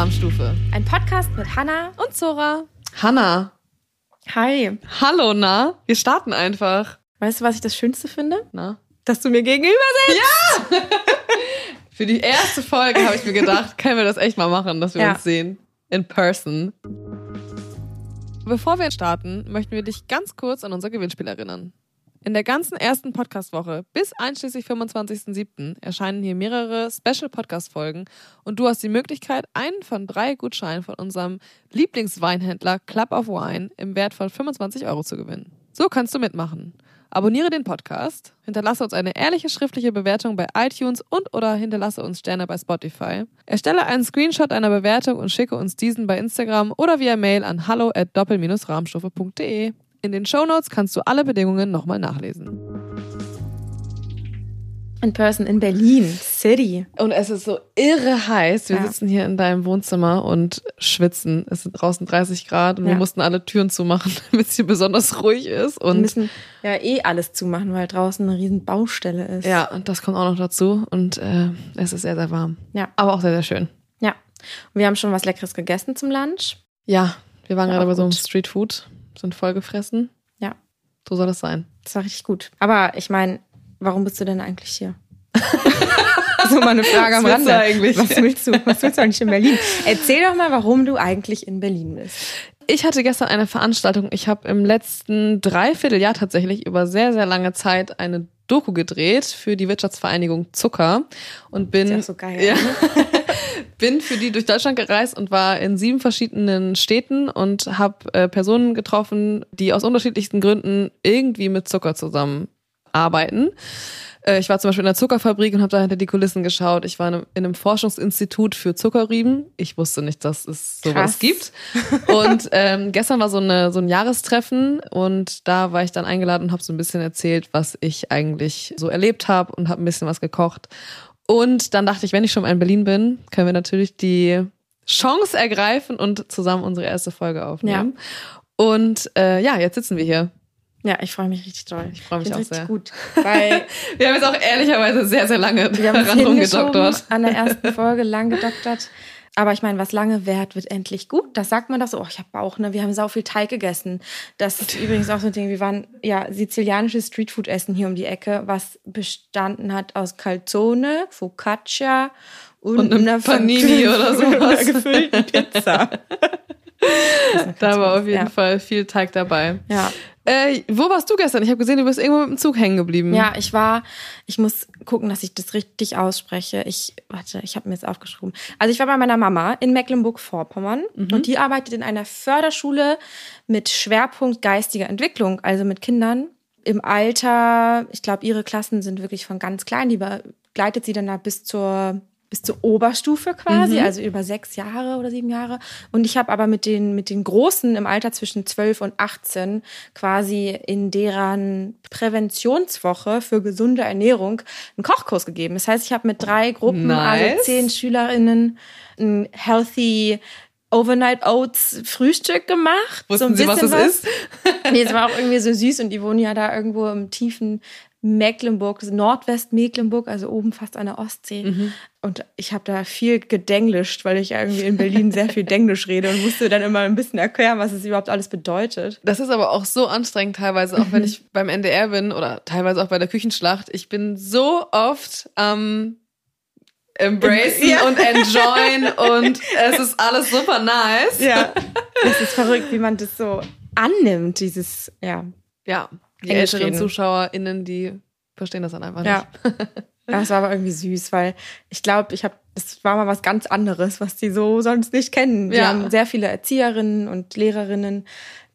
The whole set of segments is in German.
Rahmstufe. Ein Podcast mit Hanna und Zora. Hanna. Hi. Hallo, na? Wir starten einfach. Weißt du, was ich das Schönste finde? Na? Dass du mir gegenüber sitzt. Ja! Für die erste Folge habe ich mir gedacht, können wir das echt mal machen, dass wir ja. uns sehen. In person. Bevor wir starten, möchten wir dich ganz kurz an unser Gewinnspiel erinnern. In der ganzen ersten Podcast-Woche bis einschließlich 25.07. erscheinen hier mehrere Special-Podcast-Folgen und du hast die Möglichkeit, einen von drei Gutscheinen von unserem Lieblingsweinhändler Club of Wine im Wert von 25 Euro zu gewinnen. So kannst du mitmachen. Abonniere den Podcast, hinterlasse uns eine ehrliche schriftliche Bewertung bei iTunes und oder hinterlasse uns Sterne bei Spotify. Erstelle einen Screenshot einer Bewertung und schicke uns diesen bei Instagram oder via Mail an hallo at doppel-rahmstufe.de. In den Shownotes kannst du alle Bedingungen nochmal nachlesen. In person in Berlin, City. Und es ist so irre heiß. Wir ja. sitzen hier in deinem Wohnzimmer und schwitzen. Es sind draußen 30 Grad und ja. wir mussten alle Türen zumachen, damit es hier besonders ruhig ist. Und wir müssen ja eh alles zumachen, weil draußen eine riesen Baustelle ist. Ja, und das kommt auch noch dazu. Und äh, es ist sehr, sehr warm. Ja. Aber auch sehr, sehr schön. Ja. Und wir haben schon was Leckeres gegessen zum Lunch. Ja, wir waren ja, gerade bei so einem Streetfood sind vollgefressen. Ja. So soll das sein. Das war richtig gut. Aber ich meine, warum bist du denn eigentlich hier? so mal eine Frage am Rande. Eigentlich? Was willst du? Was willst du eigentlich in Berlin? Erzähl doch mal, warum du eigentlich in Berlin bist. Ich hatte gestern eine Veranstaltung. Ich habe im letzten Dreivierteljahr tatsächlich über sehr, sehr lange Zeit eine Doku gedreht für die Wirtschaftsvereinigung Zucker und bin. Das ist ja so geil. Ja. bin für die durch Deutschland gereist und war in sieben verschiedenen Städten und habe äh, Personen getroffen, die aus unterschiedlichsten Gründen irgendwie mit Zucker zusammenarbeiten. Äh, ich war zum Beispiel in einer Zuckerfabrik und habe da hinter die Kulissen geschaut. Ich war in einem, in einem Forschungsinstitut für Zuckerrüben. Ich wusste nicht, dass es sowas Krass. gibt. Und ähm, gestern war so, eine, so ein Jahrestreffen und da war ich dann eingeladen und habe so ein bisschen erzählt, was ich eigentlich so erlebt habe und habe ein bisschen was gekocht. Und dann dachte ich, wenn ich schon mal in Berlin bin, können wir natürlich die Chance ergreifen und zusammen unsere erste Folge aufnehmen. Ja. Und äh, ja, jetzt sitzen wir hier. Ja, ich freue mich richtig toll. Ich freue mich auch sehr. gut, weil wir haben jetzt auch ehrlicherweise sehr, sehr lange wir haben daran rumgedoktert. An der ersten Folge lang gedoktert. Aber ich meine, was lange währt, wird endlich gut. Das sagt man doch so. Oh, ich habe Bauch, ne? Wir haben sau viel Teig gegessen. Das ist übrigens auch so ein Ding. Wir waren ja sizilianisches Streetfood essen hier um die Ecke, was bestanden hat aus Calzone, Focaccia und, und einer Panini oder sowas. gefüllten Pizza. da war auf jeden ja. Fall viel Teig dabei. Ja. Äh, wo warst du gestern? Ich habe gesehen, du bist irgendwo mit dem Zug hängen geblieben. Ja, ich war, ich muss gucken, dass ich das richtig ausspreche. Ich, warte, ich habe mir jetzt aufgeschrieben. Also ich war bei meiner Mama in Mecklenburg-Vorpommern mhm. und die arbeitet in einer Förderschule mit Schwerpunkt geistiger Entwicklung, also mit Kindern im Alter, ich glaube, ihre Klassen sind wirklich von ganz klein, die begleitet sie dann da bis zur bis zur Oberstufe quasi, mhm. also über sechs Jahre oder sieben Jahre. Und ich habe aber mit den, mit den Großen im Alter zwischen zwölf und 18 quasi in deren Präventionswoche für gesunde Ernährung einen Kochkurs gegeben. Das heißt, ich habe mit drei Gruppen, also nice. also zehn SchülerInnen, ein Healthy Overnight Oats Frühstück gemacht. Wussten so ein Sie, was es was. ist? nee, es war auch irgendwie so süß und die wohnen ja da irgendwo im tiefen Mecklenburg, Nordwest-Mecklenburg, also oben fast an der Ostsee. Mhm. Und ich habe da viel gedenglischt, weil ich irgendwie in Berlin sehr viel Denglisch rede und musste dann immer ein bisschen erklären, was es überhaupt alles bedeutet. Das ist aber auch so anstrengend teilweise, auch wenn ich beim NDR bin oder teilweise auch bei der Küchenschlacht. Ich bin so oft am ähm, embracen ja. und enjoyen und es ist alles super nice. Ja. Es ist verrückt, wie man das so annimmt, dieses, ja. Ja. Die älteren reden. ZuschauerInnen, die verstehen das dann einfach ja. nicht. Ja, es war aber irgendwie süß, weil ich glaube, ich habe, es war mal was ganz anderes, was die so sonst nicht kennen. Wir ja. haben sehr viele Erzieherinnen und Lehrerinnen,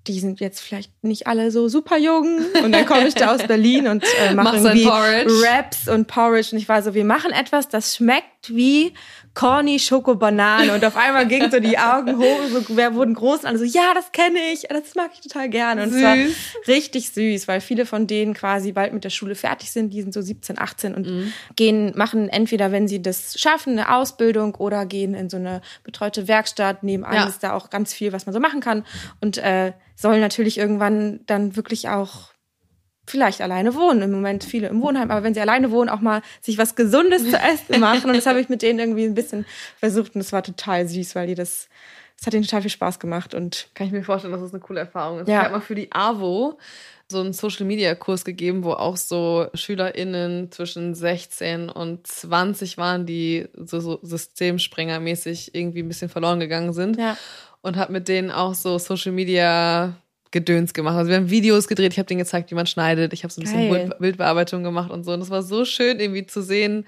die sind jetzt vielleicht nicht alle so super jung. Und dann komme ich da aus Berlin und äh, mache irgendwie Raps und Porridge. Und ich war so, wir machen etwas, das schmeckt wie Corny Schokobanane und auf einmal gingen so die Augen hoch, so, wer wurden groß und alle so, ja, das kenne ich, das mag ich total gerne. Und süß. es war richtig süß, weil viele von denen quasi bald mit der Schule fertig sind, die sind so 17, 18 und mhm. gehen, machen entweder, wenn sie das schaffen, eine Ausbildung oder gehen in so eine betreute Werkstatt. Nebenan ja. ist da auch ganz viel, was man so machen kann und äh, sollen natürlich irgendwann dann wirklich auch vielleicht alleine wohnen. Im Moment viele im Wohnheim, aber wenn sie alleine wohnen, auch mal sich was Gesundes zu essen machen. Und das habe ich mit denen irgendwie ein bisschen versucht und es war total süß, weil die das, das hat ihnen total viel Spaß gemacht und kann ich mir vorstellen, dass das eine coole Erfahrung ist. Ja. Ich habe mal für die AWO so einen Social Media Kurs gegeben, wo auch so SchülerInnen zwischen 16 und 20 waren, die so, so systemsprengermäßig irgendwie ein bisschen verloren gegangen sind. Ja. Und habe mit denen auch so Social Media Gedöns gemacht. Also wir haben Videos gedreht, ich habe denen gezeigt, wie man schneidet. Ich habe so ein bisschen Geil. Bildbearbeitung gemacht und so. Und es war so schön, irgendwie zu sehen,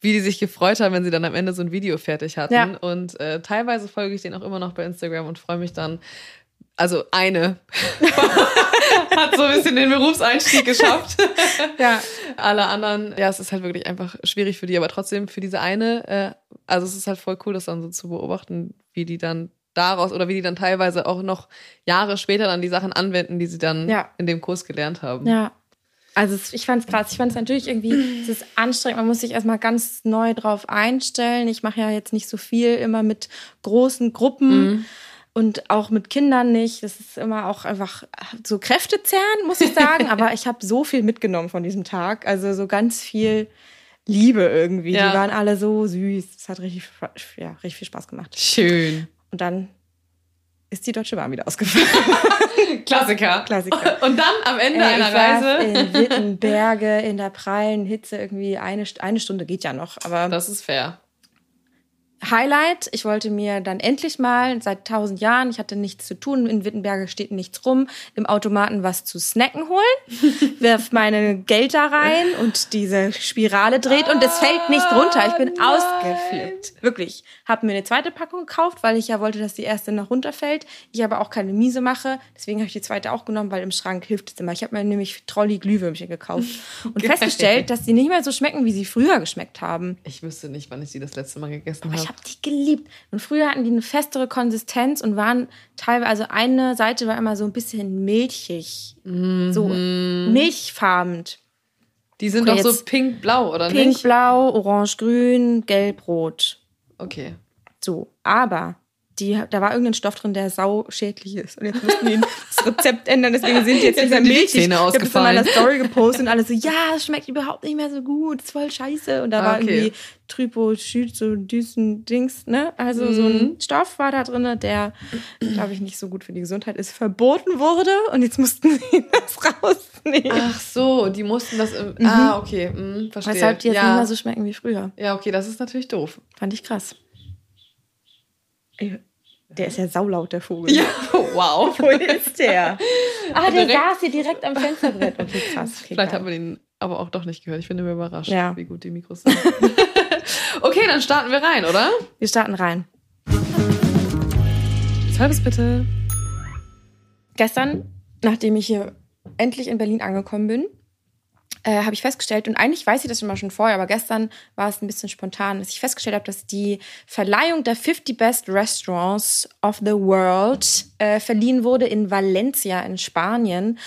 wie die sich gefreut haben, wenn sie dann am Ende so ein Video fertig hatten. Ja. Und äh, teilweise folge ich denen auch immer noch bei Instagram und freue mich dann. Also eine hat so ein bisschen den Berufseinstieg geschafft. ja. Alle anderen, ja, es ist halt wirklich einfach schwierig für die, aber trotzdem für diese eine, äh, also es ist halt voll cool, das dann so zu beobachten, wie die dann daraus oder wie die dann teilweise auch noch Jahre später dann die Sachen anwenden, die sie dann Ja. in dem Kurs gelernt haben. Ja. Also ich fand es krass. Ich fand es natürlich irgendwie, es ist anstrengend. Man muss sich erstmal ganz neu drauf einstellen. Ich mache ja jetzt nicht so viel immer mit großen Gruppen und auch mit Kindern nicht. Das ist immer auch einfach so kräftezehrend, muss ich sagen. Aber ich habe so viel mitgenommen von diesem Tag. Also so ganz viel Liebe irgendwie. Ja. Die waren alle so süß. Es hat richtig, ja, richtig viel Spaß gemacht. Schön. Und dann ist die Deutsche Bahn wieder ausgefallen. Klassiker. Klassiker. Und dann am Ende Ey, einer Reise. in Wittenberge in der prallen Hitze irgendwie eine, eine Stunde geht ja noch. Aber Das ist fair. Highlight, ich wollte mir dann endlich mal seit tausend Jahren, ich hatte nichts zu tun, in Wittenberge steht nichts rum, im Automaten was zu snacken holen, wirf meine Geld da rein und diese Spirale dreht und es fällt nicht runter. Ich bin nein. ausgeflippt. Wirklich. Hab mir eine zweite Packung gekauft, weil ich ja wollte, dass die erste noch runterfällt. Ich aber auch keine Miese mache. Deswegen habe ich die zweite auch genommen, weil im Schrank hilft es immer. Ich habe mir nämlich Trolli Glühwürmchen gekauft und Geil. festgestellt, dass die nicht mehr so schmecken, wie sie früher geschmeckt haben. Ich wüsste nicht, wann ich die das letzte Mal gegessen Aber ich habe. die geliebt. Und früher hatten die eine festere Konsistenz und waren teilweise, also eine Seite war immer so ein bisschen milchig. So milchfarben. Die sind Okay, doch so pink-blau, oder Pink, nicht? blau, orange, grün, gelb, rot. Okay. So. Aber die, da war irgendein Stoff drin, der sauschädlich ist. Und jetzt mussten die das Rezept ändern, deswegen sind die jetzt, Jetzt nicht mehr die milchig. Zähne ich habe das in meiner. Story gepostet und alle so, ja, es schmeckt überhaupt nicht mehr so gut, ist voll scheiße. Und da Ah, war okay. irgendwie Trypochyd, so düsen Dings, ne? Also so Mhm. ein Stoff war da drin, der, glaube ich, nicht so gut für die Gesundheit ist, verboten wurde. Und jetzt mussten sie das rausnehmen. Ach so, die mussten das im. Ah, okay. Mhm, verstehe. Weshalb die jetzt ja. nicht mehr so schmecken wie früher. ja, okay, das ist natürlich doof. Fand ich krass. Der ist ja saulaut, der Vogel. Ja, wow. Wo ist der? Ah, der Direkt- saß hier direkt am Fensterbrett. Okay, krass. Okay, Vielleicht haben wir den aber auch doch nicht gehört. Ich bin immer überrascht, Ja. wie gut die Mikros sind. okay, dann starten wir rein, oder? Wir starten rein. Halbes bitte. Gestern, nachdem ich hier endlich in Berlin angekommen bin, äh, habe ich festgestellt, und eigentlich weiß ich das immer schon vorher, aber gestern war es ein bisschen spontan, dass ich festgestellt habe, dass die Verleihung der 50 Best Restaurants of the World äh, verliehen wurde in Valencia in Spanien.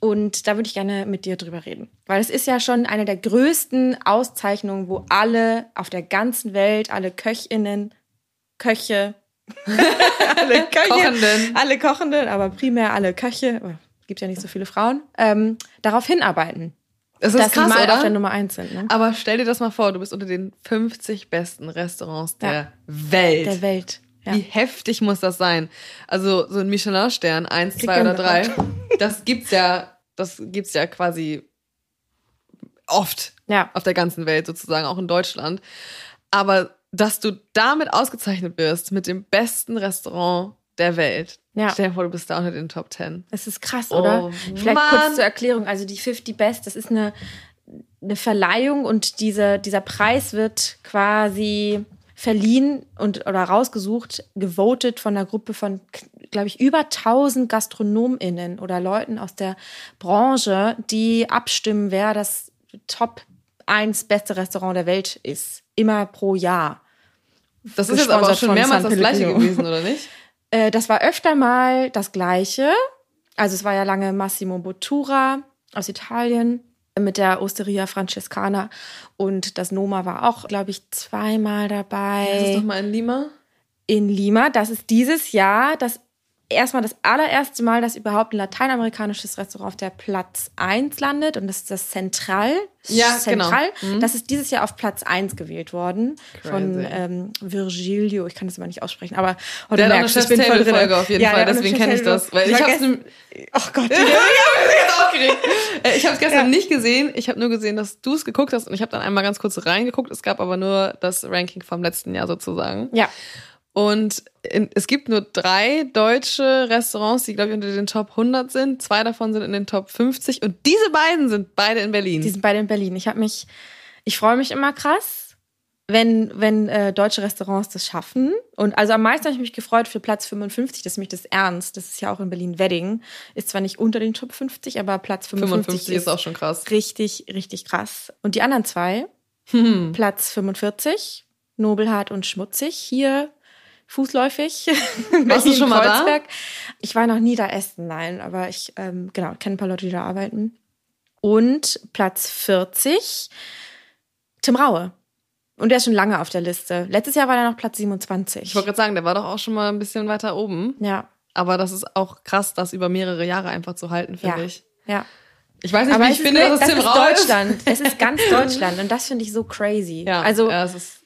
Und da würde ich gerne mit dir drüber reden. Weil es ist ja schon eine der größten Auszeichnungen, wo alle auf der ganzen Welt, alle Köchinnen, Köche, alle Köche, Kochenden. alle Kochenden, aber primär alle Köche, oh, gibt ja nicht so viele Frauen, ähm, darauf hinarbeiten, Das ist dass krass, mal auf der? Nummer eins sind. Ne? Aber stell dir das mal vor, du bist unter den 50 besten Restaurants der Ja. Welt. Der Welt. Ja. Wie heftig muss das sein? Also so ein Michelin-Stern, eins, zwei oder drei, Gänsehaut. das gibt's ja, das gibt's ja quasi oft ja. auf der ganzen Welt sozusagen, auch in Deutschland. Aber dass du damit ausgezeichnet wirst mit dem besten Restaurant der Welt. Ja. Stell dir vor, du bist da unter den Top 10. Das ist krass, Oh, oder? Vielleicht Mann. kurz zur Erklärung. Also die 50 Best, das ist eine, eine Verleihung und diese, dieser Preis wird quasi verliehen und oder rausgesucht, gewotet von einer Gruppe von, glaube ich, über 1000 GastronomInnen oder Leuten aus der Branche, die abstimmen, wer das Top 1 beste Restaurant der Welt ist. Immer pro Jahr. Das ist jetzt aber auch schon mehrmals das gleiche gewesen, oder nicht? Äh, das war öfter mal das Gleiche. Also es war ja lange Massimo Bottura aus Italien mit der Osteria Francescana und das Noma war auch, glaube ich, zweimal Das ist dabei doch mal in Lima. in Lima. Das ist dieses Jahr das erstmal das allererste Mal, dass überhaupt ein lateinamerikanisches Restaurant auf der Platz 1 landet. Und das ist das Central. Ja, Central. genau. Mhm. Das ist dieses Jahr auf Platz 1 gewählt worden. Crazy. Von ähm, Virgilio. Ich kann das immer nicht aussprechen, aber oh, du Der hat auch eine merkst, ich bin voll drin. Chefstable-Folge auf jeden Ja, Fall, deswegen kenne ich das. Weil ich hab's gestern- Oh Gott. Äh, ich habe es gestern nicht gesehen. Ich habe nur gesehen, dass du es geguckt hast und ich habe dann einmal ganz kurz reingeguckt. Es gab aber nur das Ranking vom letzten Jahr sozusagen. ja. Und in, es gibt nur drei deutsche Restaurants, die, glaube ich, unter den Top 100 sind. Zwei davon sind in den Top 50. Und diese beiden sind beide in Berlin. Die sind beide in Berlin. Ich habe mich, ich freue mich immer krass, wenn, wenn äh, deutsche Restaurants das schaffen. Und also am meisten habe ich mich gefreut für Platz 55, das ist mich das ernst. Das ist ja auch in Berlin Wedding. Ist zwar nicht unter den Top 50, aber Platz 55, 55 ist auch schon krass. richtig, richtig krass. Und die anderen zwei, Hm. Platz 45, Nobelhart und Schmutzig, hier fußläufig. Warst du schon mal da? Kreuzberg. Ich war noch nie da essen, nein, aber ich ähm, genau kenne ein paar Leute, die da arbeiten. Und Platz 40, Tim Raue. Und der ist schon lange auf der Liste. Letztes Jahr war er noch Platz 27. Ich wollte gerade sagen, der war doch auch schon mal ein bisschen weiter oben. ja, Aber das ist auch krass, das über mehrere Jahre einfach zu halten, finde ja, ich. ja. Ich weiß nicht, Aber wie ich finde, ist, dass es das Tim ist Raue ist. Deutschland. Es ist ganz Deutschland und das finde ich so crazy. Ja, also ja, es ist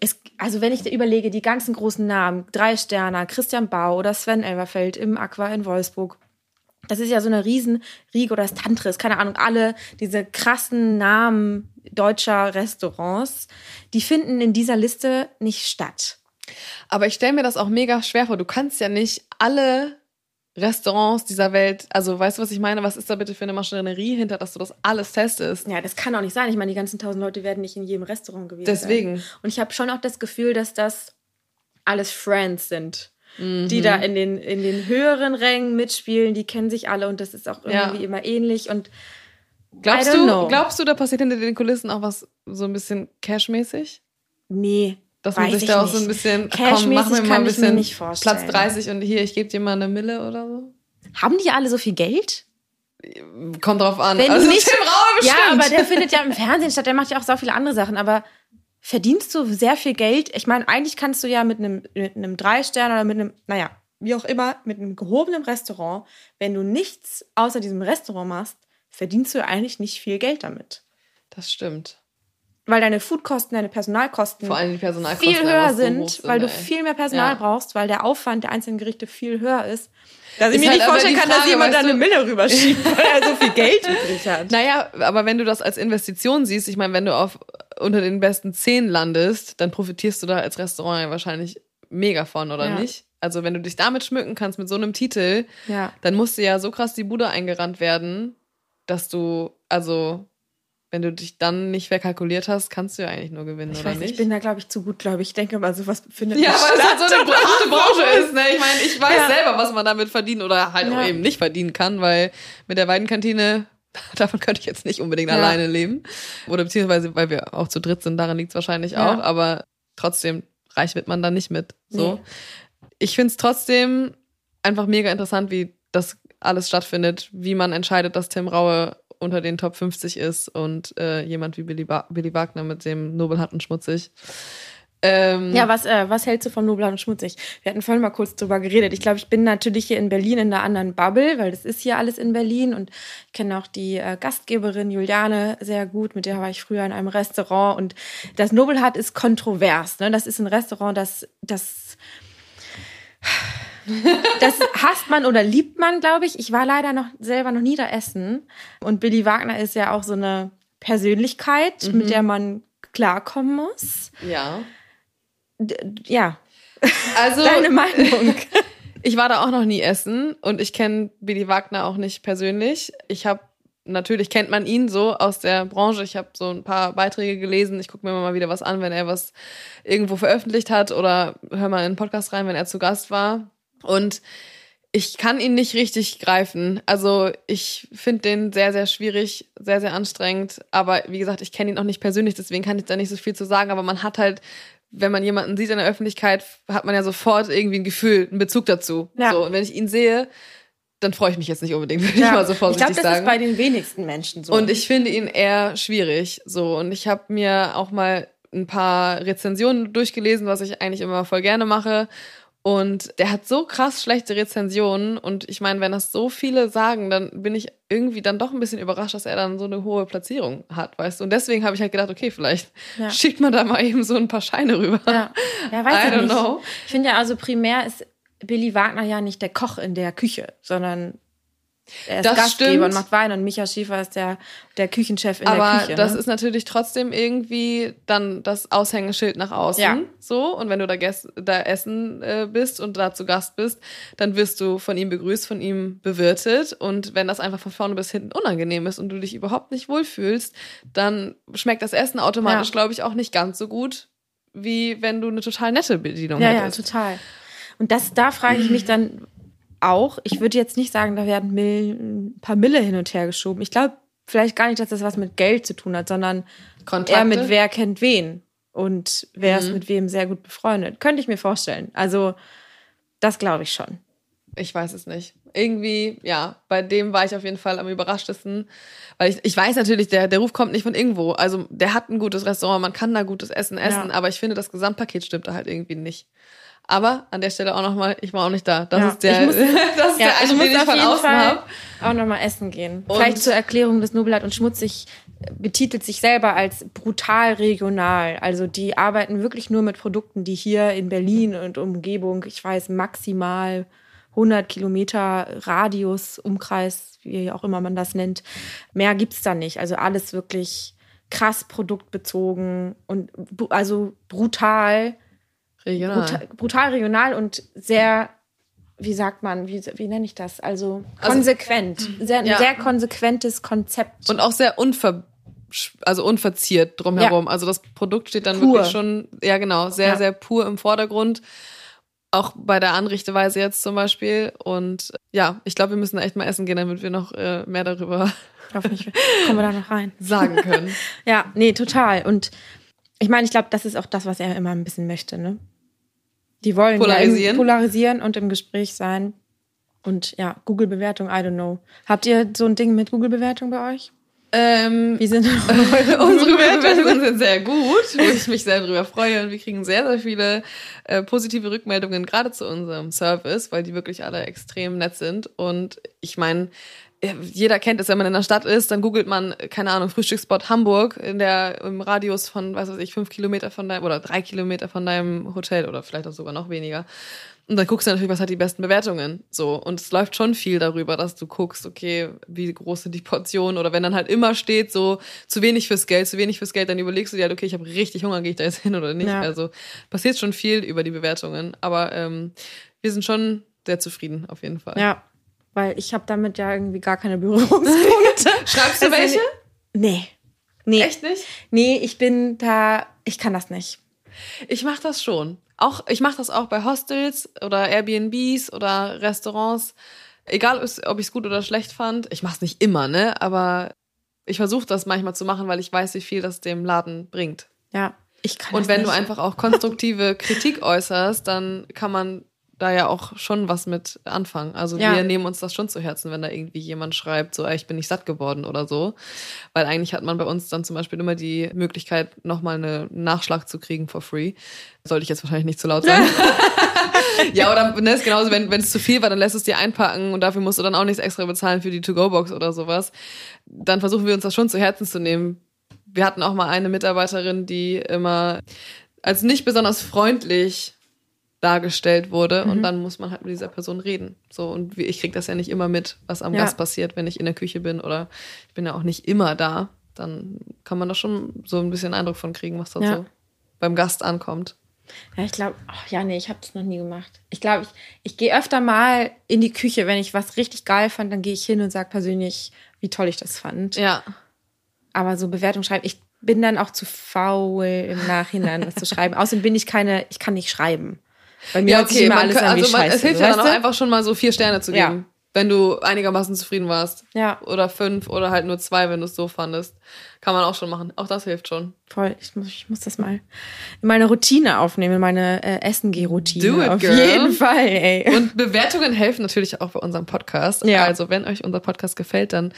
es, also wenn ich überlege, die ganzen großen Namen, Drei Sterner, Christian Bau oder Sven Elverfeld im Aqua in Wolfsburg, das ist ja so eine riesen Riege oder das Tantris, keine Ahnung, alle diese krassen Namen deutscher Restaurants, die finden in dieser Liste nicht statt. Aber ich stelle mir das auch mega schwer vor. Du kannst ja nicht alle Restaurants dieser Welt, also weißt du, was ich meine? Was ist da bitte für eine Maschinerie hinter, dass du das alles testest? Ja, das kann auch nicht sein. Ich meine, die ganzen tausend Leute werden nicht in jedem Restaurant gewesen Deswegen. sein. Und ich habe schon auch das Gefühl, dass das alles Friends sind. Mhm. Die da in den, in den höheren Rängen mitspielen, die kennen sich alle und das ist auch Ja. irgendwie immer ähnlich. Und Glaubst du, know. glaubst du, da passiert hinter den Kulissen auch was so ein bisschen Cash-mäßig? nee, Dass man weiß sich ich da auch nicht. so ein bisschen, komm, mach mir mal ein bisschen nicht vorstellen. Platz 30 und hier, ich gebe dir mal eine Mille oder so? Haben die alle so viel Geld? Kommt drauf an. Wenn also du nicht, Tim Raue ja, bestimmt. aber der findet ja im Fernsehen statt. Der macht ja auch so viele andere Sachen. Aber verdienst du sehr viel Geld? Ich meine, eigentlich kannst du ja mit einem, mit einem Drei-Stern oder mit einem, naja, wie auch immer, mit einem gehobenen Restaurant, wenn du nichts außer diesem Restaurant machst, verdienst du eigentlich nicht viel Geld damit. Das stimmt. Weil deine Foodkosten, deine Personalkosten Vor allem die Personalkosten viel höher einfach so sind, hoch sind, weil du ey. viel mehr Personal Ja. brauchst, weil der Aufwand der einzelnen Gerichte viel höher ist. Dass ich Ist mir halt nicht vorstellen kann, dass Frage, jemand da eine du- Mille rüberschiebt, weil er so viel Geld übrig hat. Naja, aber wenn du das als Investition siehst, ich meine, wenn du auf unter den besten zehn landest, dann profitierst du da als Restaurant ja wahrscheinlich mega von, oder Ja. nicht? Also wenn du dich damit schmücken kannst mit so einem Titel, Ja. dann musste ja so krass die Bude eingerannt werden, dass du, also wenn du dich dann nicht verkalkuliert hast, kannst du ja eigentlich nur gewinnen, Ich oder weiß, nicht, ich bin da, glaube ich, zu gut, glaube ich. Ich denke mal, sowas findet ja, weil es halt so eine harte Branche ist. Ne? Ich meine, ich weiß Ja. selber, was man damit verdienen oder halt Ja. auch eben nicht verdienen kann, weil mit der Weidenkantine, davon könnte ich jetzt nicht unbedingt Ja. alleine leben. Oder beziehungsweise, weil wir auch zu dritt sind, daran liegt es wahrscheinlich auch. Aber trotzdem, reich wird man da nicht mit. So. Nee. Ich finde es trotzdem einfach mega interessant, wie das alles stattfindet, wie man entscheidet, dass Tim Raue unter den Top 50 ist und äh, jemand wie Billy, ba Billy Wagner mit dem Nobel hat und schmutzig. Ähm, Ja, was, äh, was hältst du von Nobler und Schmutzig? Wir hatten vorhin mal kurz drüber geredet. Ich glaube, ich bin natürlich hier in Berlin in einer anderen Bubble, weil das ist hier alles in Berlin und ich kenne auch die äh, Gastgeberin Juliane sehr gut. Mit der war ich früher in einem Restaurant und das Nobelhart ist kontrovers. Ne? Das ist ein Restaurant, das, das, das hasst man oder liebt man, glaube ich. Ich war leider noch selber noch nie da essen und Billy Wagner ist ja auch so eine Persönlichkeit, Mhm. mit der man klarkommen muss. ja. D ja, Also, deine Meinung. ich war da auch noch nie essen und ich kenne Billy Wagner auch nicht persönlich. Ich habe natürlich kennt man ihn so aus der Branche. Ich habe so ein paar Beiträge gelesen. Ich gucke mir immer mal wieder was an, wenn er was irgendwo veröffentlicht hat oder hör mal in einen Podcast rein, wenn er zu Gast war. Und ich kann ihn nicht richtig greifen. Also ich finde den sehr, sehr schwierig, sehr, sehr anstrengend. Aber wie gesagt, ich kenne ihn auch nicht persönlich, deswegen kann ich da nicht so viel zu sagen. Aber man hat halt, wenn man jemanden sieht in der Öffentlichkeit, hat man ja sofort irgendwie ein Gefühl, einen Bezug dazu. Ja. So, und wenn ich ihn sehe, dann freue ich mich jetzt nicht unbedingt, würde ich mal so ich vorsichtig glaube, das sagen. ist bei den wenigsten Menschen so. Und ich finde ihn eher schwierig. So, und ich habe mir auch mal ein paar Rezensionen durchgelesen, was ich eigentlich immer voll gerne mache. Und der hat so krass schlechte Rezensionen. Und ich meine, wenn das so viele sagen, dann bin ich irgendwie dann doch ein bisschen überrascht, dass er dann so eine hohe Platzierung hat, weißt du. Und deswegen habe ich halt gedacht, okay, vielleicht ja. schickt man da mal eben so ein paar Scheine rüber. Ja, ja weiß I ich don't nicht. Know. Ich finde ja also primär ist Billy Wagner ja nicht der Koch in der Küche, sondern er ist das Gastgeber stimmt. und macht Wein und Micha Schiefer ist der, der Küchenchef in Aber der Küche. Aber das ne? ist natürlich trotzdem irgendwie dann das Aushängeschild nach außen. Ja. So. Und wenn du da, da essen äh, bist und da zu Gast bist, dann wirst du von ihm begrüßt, von ihm bewirtet. Und wenn das einfach von vorne bis hinten unangenehm ist und du dich überhaupt nicht wohlfühlst, dann schmeckt das Essen automatisch, ja. glaube ich, auch nicht ganz so gut, wie wenn du eine total nette Bedienung ja, hättest. Ja, total. Und das, da frage ich mich dann, auch. Ich würde jetzt nicht sagen, da werden Mill, ein paar Mille hin und her geschoben. Ich glaube vielleicht gar nicht, dass das was mit Geld zu tun hat, sondern Kontakte? eher mit wer kennt wen und wer mhm. ist mit wem sehr gut befreundet. Könnte ich mir vorstellen. Also das glaube ich schon. Ich weiß es nicht. Irgendwie, ja, bei dem war ich auf jeden Fall am überraschtesten. Weil ich, ich weiß natürlich, der, der Ruf kommt nicht von irgendwo. Also der hat ein gutes Restaurant, man kann da gutes Essen essen, ja. aber ich finde, das Gesamtpaket stimmt da halt irgendwie nicht. Aber an der Stelle auch nochmal, ich war auch nicht da. Das ja, ist der, muss, das ist ja, der eine, den ich von außen habe. Auch nochmal essen gehen. Und Vielleicht zur Erklärung des Nobelheit und Schmutzig betitelt sich selber als brutal regional. Also die arbeiten wirklich nur mit Produkten, die hier in Berlin und Umgebung, ich weiß, maximal 100 Kilometer Radius, Umkreis, wie auch immer man das nennt. Mehr gibt's da nicht. Also alles wirklich krass produktbezogen und also brutal Regional. Brutal, brutal regional und sehr, wie sagt man, wie, wie nenne ich das? Also, also konsequent. Also, sehr, ja. Ein sehr konsequentes Konzept. Und auch sehr unver also unverziert drumherum. Ja. Also das Produkt steht dann pur. wirklich schon, ja genau, sehr, ja. sehr pur im Vordergrund. Auch bei der Anrichteweise jetzt zum Beispiel. Und ja, ich glaube, wir müssen echt mal essen gehen, damit wir noch äh, mehr darüber Hoffentlich kommen wir da noch rein. sagen können. ja, nee, total. Und ich meine, ich glaube, das ist auch das, was er immer ein bisschen möchte, ne? Die wollen polarisieren. Ja polarisieren und im Gespräch sein. Und ja, Google-Bewertung, I don't know. Habt ihr so ein Ding mit Google-Bewertung bei euch? Ähm, Wie sind unsere Bewertungen sind sehr gut, wo ich mich sehr darüber freue und wir kriegen sehr, sehr viele äh, positive Rückmeldungen gerade zu unserem Service, weil die wirklich alle extrem nett sind und ich meine, jeder kennt es, wenn man in der Stadt ist, dann googelt man, keine Ahnung, Frühstücksspot Hamburg in der, im Radius von, was weiß ich, fünf Kilometer von deinem, oder drei Kilometer von deinem Hotel oder vielleicht auch sogar noch weniger. Und dann guckst du natürlich, was hat die besten Bewertungen. So. Und es läuft schon viel darüber, dass du guckst, okay, wie groß sind die Portionen oder wenn dann halt immer steht, so zu wenig fürs Geld, zu wenig fürs Geld, dann überlegst du dir halt, okay, ich habe richtig Hunger, gehe ich da jetzt hin oder nicht. Ja. Also passiert schon viel über die Bewertungen. Aber ähm, wir sind schon sehr zufrieden, auf jeden Fall. Ja, weil ich habe damit ja irgendwie gar keine Berührungspunkte. Schreibst du also, welche? Nee. Nee. Echt nicht? Nee, ich bin da, ich kann das nicht. Ich mache das schon. Auch, ich mache das auch bei Hostels oder Airbnbs oder Restaurants. Egal, ob ich es gut oder schlecht fand. Ich mache es nicht immer, ne? Aber ich versuche das manchmal zu machen, weil ich weiß, wie viel das dem Laden bringt. Ja, ich kann Und wenn nicht. du einfach auch konstruktive Kritik äußerst, dann kann man da ja auch schon was mit anfangen. Also ja. wir nehmen uns das schon zu Herzen, wenn da irgendwie jemand schreibt, so, ich bin nicht satt geworden oder so. Weil eigentlich hat man bei uns dann zum Beispiel immer die Möglichkeit, nochmal einen Nachschlag zu kriegen for free. Sollte ich jetzt wahrscheinlich nicht zu laut sagen. ja, oder ne, ist genauso, wenn es zu viel war, dann lässt es dir einpacken und dafür musst du dann auch nichts extra bezahlen für die To-Go-Box oder sowas. Dann versuchen wir uns das schon zu Herzen zu nehmen. Wir hatten auch mal eine Mitarbeiterin, die immer als nicht besonders freundlich dargestellt wurde mhm. und dann muss man halt mit dieser Person reden. So und ich krieg das ja nicht immer mit, was am ja. Gast passiert, wenn ich in der Küche bin oder ich bin ja auch nicht immer da. Dann kann man da schon so ein bisschen Eindruck von kriegen, was da ja. so beim Gast ankommt. Ja, ich glaube, ja, nee, ich habe das noch nie gemacht. Ich glaube, ich, ich gehe öfter mal in die Küche, wenn ich was richtig geil fand, dann gehe ich hin und sage persönlich, wie toll ich das fand. Ja. Aber so Bewertung schreiben, ich bin dann auch zu faul im Nachhinein was zu schreiben. Außerdem bin ich keine, ich kann nicht schreiben. Bei mir ja, okay, man alles kann, also man, es hilft ja dann auch einfach schon mal so vier Sterne zu geben. Ja. Wenn du einigermaßen zufrieden warst. Ja. Oder fünf oder halt nur zwei, wenn du es so fandest. Kann man auch schon machen. Auch das hilft schon. Voll. Ich muss, ich muss das mal in meine Routine aufnehmen, in meine äh, Essen-Geh-Routine. Do it, Auf girl. jeden Fall, ey. Und Bewertungen helfen natürlich auch bei unserem Podcast. Ja. Also, wenn euch unser Podcast gefällt, dann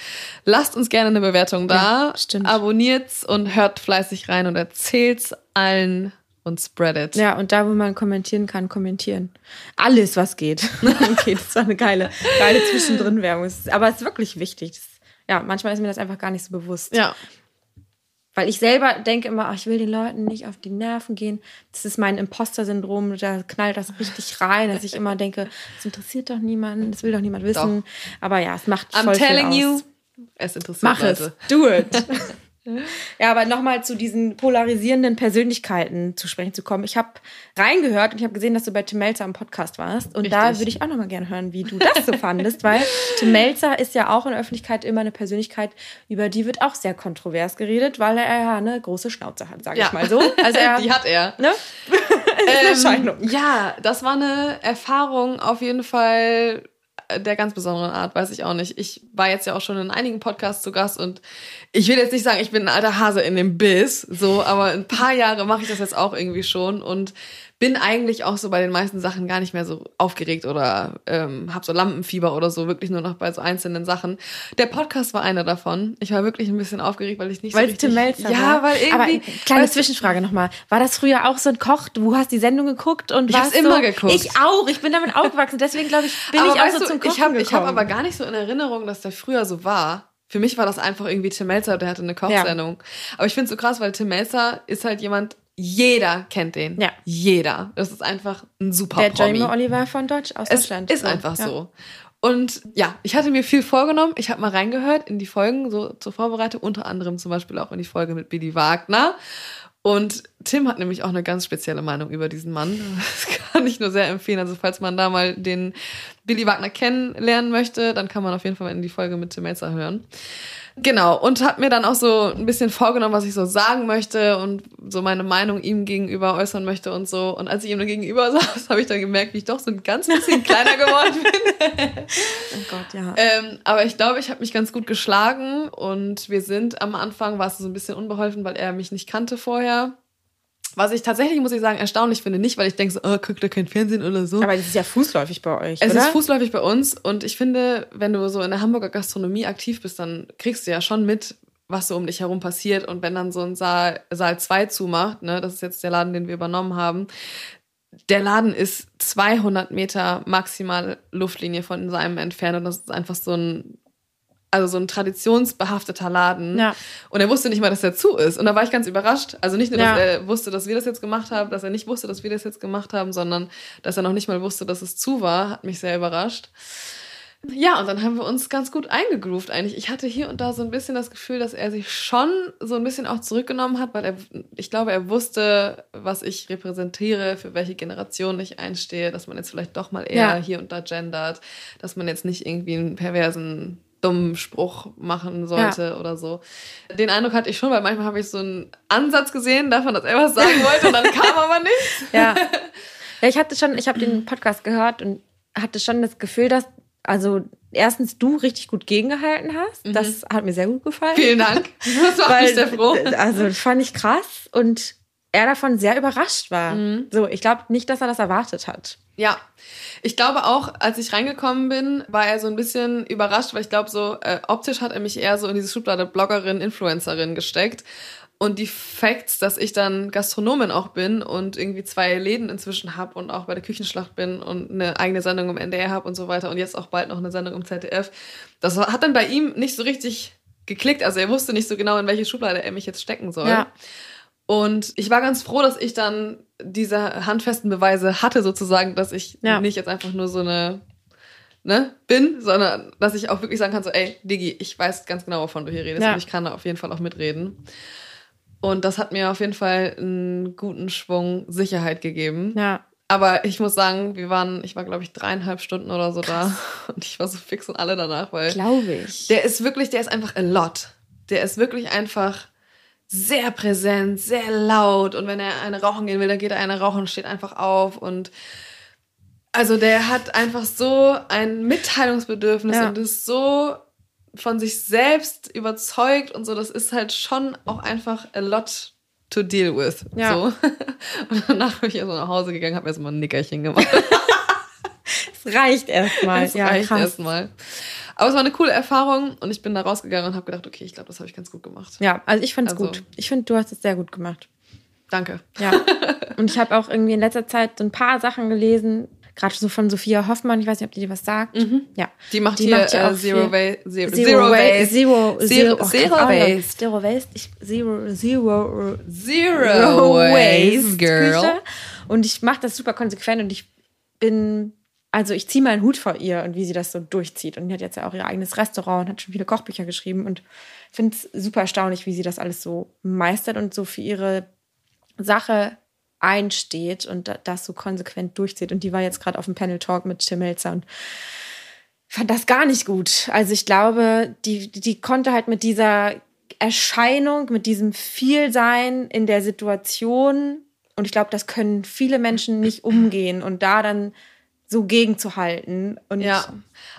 lasst uns gerne eine Bewertung da. Ja, stimmt. Abonniert's und hört fleißig rein und erzählt's allen und spread it. Ja, und da, wo man kommentieren kann, kommentieren. Alles, was geht. okay, das war eine geile, geile Zwischendrin-Werbung. Aber es ist wirklich wichtig. Das, ja, manchmal ist mir das einfach gar nicht so bewusst. Ja. Weil ich selber denke immer, ach, ich will den Leuten nicht auf die Nerven gehen. Das ist mein Imposter-Syndrom. Da knallt das richtig rein, dass ich immer denke, es interessiert doch niemanden, das will doch niemand wissen. Doch. Aber ja, es macht I'm voll telling viel aus. you, es interessiert Mach Leute. es. Do it. Ja, aber nochmal zu diesen polarisierenden Persönlichkeiten zu sprechen zu kommen. Ich habe reingehört und ich habe gesehen, dass du bei Tim Melzer im Podcast warst. Und Richtig. da würde ich auch nochmal gerne hören, wie du das so fandest, weil Tim Melzer ist ja auch in der Öffentlichkeit immer eine Persönlichkeit, über die wird auch sehr kontrovers geredet, weil er ja eine große Schnauze hat, sage ja. ich mal so. Also er, die hat er. Ne? ähm. Ja, das war eine Erfahrung auf jeden Fall der ganz besonderen Art, weiß ich auch nicht. Ich war jetzt ja auch schon in einigen Podcasts zu Gast und ich will jetzt nicht sagen, ich bin ein alter Hase in dem Biss, so, aber ein paar Jahre mache ich das jetzt auch irgendwie schon und bin eigentlich auch so bei den meisten Sachen gar nicht mehr so aufgeregt oder ähm, habe so Lampenfieber oder so, wirklich nur noch bei so einzelnen Sachen. Der Podcast war einer davon. Ich war wirklich ein bisschen aufgeregt, weil ich nicht weil so richtig... Tim Melzer Ja, weil irgendwie... Aber kleine Zwischenfrage nochmal. War das früher auch so ein Koch? Du hast die Sendung geguckt und Ich hab's immer geguckt. Ich auch. Ich bin damit aufgewachsen. Deswegen glaube ich, bin aber ich auch so du, zum Kochen Ich habe hab aber gar nicht so in Erinnerung, dass der früher so war. Für mich war das einfach irgendwie Tim Melzer, der hatte eine Kochsendung. Ja. Aber ich finde es so krass, weil Tim Melzer ist halt jemand, jeder kennt den. Ja. Jeder. Das ist einfach ein super Der Jamie Oliver von Deutsch aus es Deutschland. Ist so. einfach ja. so. Und ja, ich hatte mir viel vorgenommen. Ich habe mal reingehört in die Folgen, so zur Vorbereitung, unter anderem zum Beispiel auch in die Folge mit Billy Wagner. Und Tim hat nämlich auch eine ganz spezielle Meinung über diesen Mann. Das kann ich nur sehr empfehlen. Also falls man da mal den Billy Wagner kennenlernen möchte, dann kann man auf jeden Fall in die Folge mit Tim Melzer hören. Genau, und habe mir dann auch so ein bisschen vorgenommen, was ich so sagen möchte und so meine Meinung ihm gegenüber äußern möchte und so. Und als ich ihm dann gegenüber saß, habe ich dann gemerkt, wie ich doch so ein ganz bisschen kleiner geworden bin. oh Gott, ja. Ähm, aber ich glaube, ich habe mich ganz gut geschlagen und wir sind am Anfang, war es so ein bisschen unbeholfen, weil er mich nicht kannte vorher. Was ich tatsächlich, muss ich sagen, erstaunlich finde. Nicht, weil ich denke so, oh, guckt da kein Fernsehen oder so. Aber es ist ja fußläufig bei euch, Es oder? ist fußläufig bei uns. Und ich finde, wenn du so in der Hamburger Gastronomie aktiv bist, dann kriegst du ja schon mit, was so um dich herum passiert. Und wenn dann so ein Saal, Saal 2 zumacht, ne, das ist jetzt der Laden, den wir übernommen haben, der Laden ist 200 Meter maximal Luftlinie von seinem entfernt. Und das ist einfach so ein also so ein traditionsbehafteter Laden. Ja. Und er wusste nicht mal, dass er zu ist. Und da war ich ganz überrascht. Also nicht nur, dass ja. er wusste, dass wir das jetzt gemacht haben, dass er nicht wusste, dass wir das jetzt gemacht haben, sondern dass er noch nicht mal wusste, dass es zu war, hat mich sehr überrascht. Ja, und dann haben wir uns ganz gut eingegroovt eigentlich. Ich hatte hier und da so ein bisschen das Gefühl, dass er sich schon so ein bisschen auch zurückgenommen hat, weil er, ich glaube, er wusste, was ich repräsentiere, für welche Generation ich einstehe, dass man jetzt vielleicht doch mal eher ja. hier und da gendert, dass man jetzt nicht irgendwie einen perversen dummen Spruch machen sollte ja. oder so. Den Eindruck hatte ich schon, weil manchmal habe ich so einen Ansatz gesehen davon, dass er was sagen wollte und dann kam aber nichts. Ja. Ja, ich hatte schon, ich habe den Podcast gehört und hatte schon das Gefühl, dass also erstens du richtig gut gegengehalten hast. Mhm. Das hat mir sehr gut gefallen. Vielen Dank. Das war Weil, ich sehr froh. Also fand ich krass und er davon sehr überrascht war. Mhm. So, ich glaube nicht, dass er das erwartet hat. Ja, ich glaube auch, als ich reingekommen bin, war er so ein bisschen überrascht, weil ich glaube, so äh, optisch hat er mich eher so in diese Schublade Bloggerin, Influencerin gesteckt. Und die Facts, dass ich dann Gastronomin auch bin und irgendwie zwei Läden inzwischen habe und auch bei der Küchenschlacht bin und eine eigene Sendung im NDR habe und so weiter und jetzt auch bald noch eine Sendung im ZDF, das hat dann bei ihm nicht so richtig geklickt. Also er wusste nicht so genau, in welche Schublade er mich jetzt stecken soll. Ja. Und ich war ganz froh, dass ich dann diese handfesten Beweise hatte, sozusagen, dass ich ja. nicht jetzt einfach nur so eine ne, bin, sondern dass ich auch wirklich sagen kann, so, ey, Digi, ich weiß ganz genau, wovon du hier redest ja. und ich kann da auf jeden Fall auch mitreden. Und das hat mir auf jeden Fall einen guten Schwung Sicherheit gegeben. Ja. Aber ich muss sagen, wir waren, ich war glaube ich dreieinhalb Stunden oder so Krass. da und ich war so fix und alle danach, weil. Glaube ich. Der ist wirklich, der ist einfach a lot. Der ist wirklich einfach sehr präsent, sehr laut. Und wenn er eine rauchen gehen will, dann geht er eine rauchen, steht einfach auf. Und also der hat einfach so ein Mitteilungsbedürfnis ja. und ist so von sich selbst überzeugt und so. Das ist halt schon auch einfach a lot to deal with. Ja. So. Und danach bin ich also nach Hause gegangen, habe erstmal ein Nickerchen gemacht. Es reicht erstmal. Es ja, reicht erstmal. Aber es war eine coole Erfahrung und ich bin da rausgegangen und habe gedacht, okay, ich glaube, das habe ich ganz gut gemacht. Ja, also ich fand es also, gut. Ich finde, du hast es sehr gut gemacht. Danke. Ja. Und ich habe auch irgendwie in letzter Zeit so ein paar Sachen gelesen, gerade so von Sophia Hoffmann, ich weiß nicht, ob die dir was sagt. Mhm. Ja. Die macht die hier macht ja äh, Zero, Wa Zero, Waste. Zero, Zero, Zero, oh, Zero Waste. Zero Waste. Ich, Zero, Zero, Zero Waste, Girl. Küche. Und ich mache das super konsequent und ich bin, also ich ziehe mal einen Hut vor ihr und wie sie das so durchzieht. Und die hat jetzt ja auch ihr eigenes Restaurant und hat schon viele Kochbücher geschrieben und finde es super erstaunlich, wie sie das alles so meistert und so für ihre Sache einsteht und das so konsequent durchzieht. Und die war jetzt gerade auf dem Panel Talk mit Tim Melzer und fand das gar nicht gut. Also ich glaube, die, die konnte halt mit dieser Erscheinung, mit diesem Vielsein in der Situation, und ich glaube, das können viele Menschen nicht umgehen und da dann so gegenzuhalten. Und ja,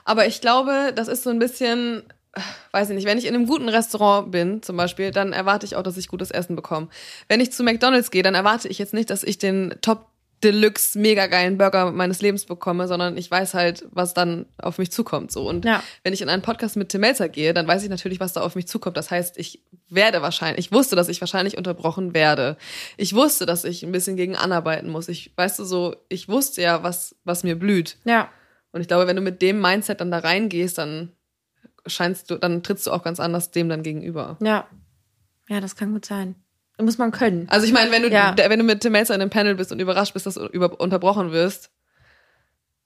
aber ich glaube, das ist so ein bisschen weiß ich nicht, wenn ich in einem guten Restaurant bin, zum Beispiel, dann erwarte ich auch, dass ich gutes Essen bekomme. Wenn ich zu McDonalds gehe, dann erwarte ich jetzt nicht, dass ich den Top Deluxe mega geilen Burger meines Lebens bekomme, sondern ich weiß halt, was dann auf mich zukommt. So und ja. wenn ich in einen Podcast mit Tim Melzer gehe, dann weiß ich natürlich, was da auf mich zukommt. Das heißt, ich werde wahrscheinlich, ich wusste, dass ich wahrscheinlich unterbrochen werde. Ich wusste, dass ich ein bisschen gegen anarbeiten muss. Ich, weißt du, so, ich wusste ja, was, was mir blüht. Ja. Und ich glaube, wenn du mit dem Mindset dann da reingehst, dann scheinst du, dann trittst du auch ganz anders dem dann gegenüber. Ja. Ja, das kann gut sein. Muss man können. Also ich meine, wenn du, ja. wenn du mit Tim Melzer in einem Panel bist und überrascht bist, dass du über, unterbrochen wirst,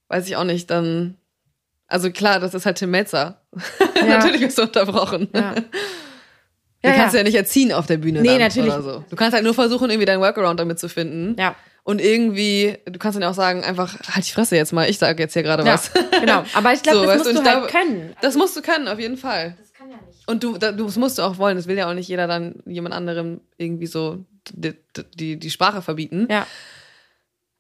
weiß ich auch nicht, dann. Also klar, das ist halt Tim Melzer. Ja. natürlich wirst du unterbrochen. Ja. Du kannst ja. ja nicht erziehen auf der Bühne. Nee, natürlich. Oder so. Du kannst halt nur versuchen, irgendwie deinen Workaround damit zu finden. Ja. Und irgendwie, du kannst dann auch sagen, einfach, halt die Fresse jetzt mal, ich sage jetzt hier gerade was. Genau, aber ich glaube, so, das musst du, halt können. Das musst du können, auf jeden Fall. Das kann ja nicht. Und du, das musst du auch wollen. Das will ja auch nicht jeder dann jemand anderem irgendwie so die, die, die Sprache verbieten. Ja.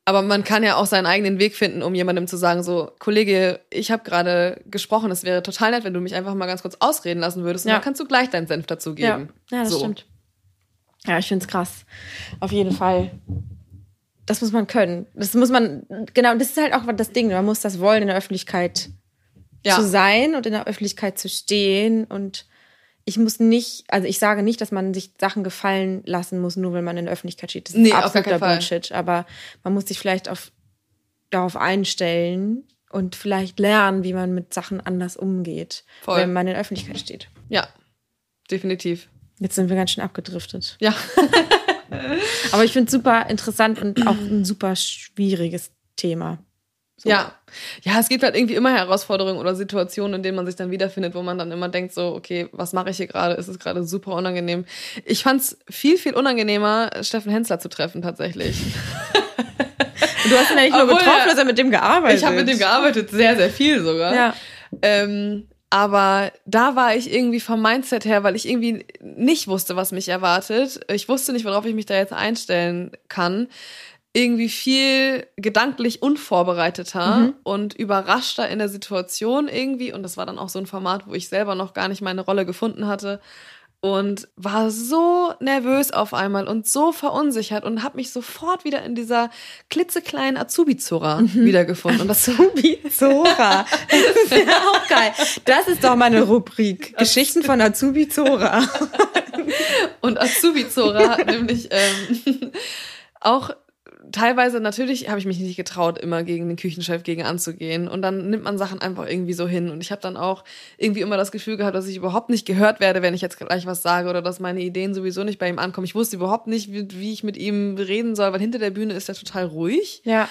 Aber man kann ja auch seinen eigenen Weg finden, um jemandem zu sagen, so, Kollege, ich habe gerade gesprochen, es wäre total nett, wenn du mich einfach mal ganz kurz ausreden lassen würdest und ja. dann kannst du gleich deinen Senf dazu geben. Ja, ja das so. stimmt. Ja, ich finde es krass. Auf jeden Fall das muss man können. Das muss man, genau, das ist halt auch das Ding. Man muss das wollen, in der Öffentlichkeit ja. zu sein und in der Öffentlichkeit zu stehen. Und ich muss nicht, also ich sage nicht, dass man sich Sachen gefallen lassen muss, nur wenn man in der Öffentlichkeit steht. Das ist nee, absoluter Bullshit. Aber man muss sich vielleicht auf, darauf einstellen und vielleicht lernen, wie man mit Sachen anders umgeht, Voll. wenn man in der Öffentlichkeit steht. Ja, definitiv. Jetzt sind wir ganz schön abgedriftet. Ja. Aber ich finde es super interessant und auch ein super schwieriges Thema. So. Ja. Ja, es gibt halt irgendwie immer Herausforderungen oder Situationen, in denen man sich dann wiederfindet, wo man dann immer denkt, so, okay, was mache ich hier gerade? Ist es gerade super unangenehm? Ich fand es viel, viel unangenehmer, Steffen Hensler zu treffen, tatsächlich. Und du hast ihn ja nicht nur Obwohl, getroffen, hast ja mit dem gearbeitet. Ich habe mit dem gearbeitet, sehr, sehr viel sogar. Ja. Ähm, aber da war ich irgendwie vom Mindset her, weil ich irgendwie nicht wusste, was mich erwartet. Ich wusste nicht, worauf ich mich da jetzt einstellen kann. Irgendwie viel gedanklich unvorbereiteter mhm. und überraschter in der Situation irgendwie. Und das war dann auch so ein Format, wo ich selber noch gar nicht meine Rolle gefunden hatte und war so nervös auf einmal und so verunsichert und habe mich sofort wieder in dieser klitzekleinen Azubi-Zora mhm. wiedergefunden. Azubi-Zora. das ist ja auch geil. Das ist doch mal eine Rubrik. Geschichten von Azubi-Zora. und Azubi-Zora hat nämlich ähm, auch teilweise natürlich habe ich mich nicht getraut, immer gegen den Küchenchef gegen anzugehen. Und dann nimmt man Sachen einfach irgendwie so hin. Und ich habe dann auch irgendwie immer das Gefühl gehabt, dass ich überhaupt nicht gehört werde, wenn ich jetzt gleich was sage oder dass meine Ideen sowieso nicht bei ihm ankommen. Ich wusste überhaupt nicht, wie, wie ich mit ihm reden soll, weil hinter der Bühne ist er total ruhig. Ja.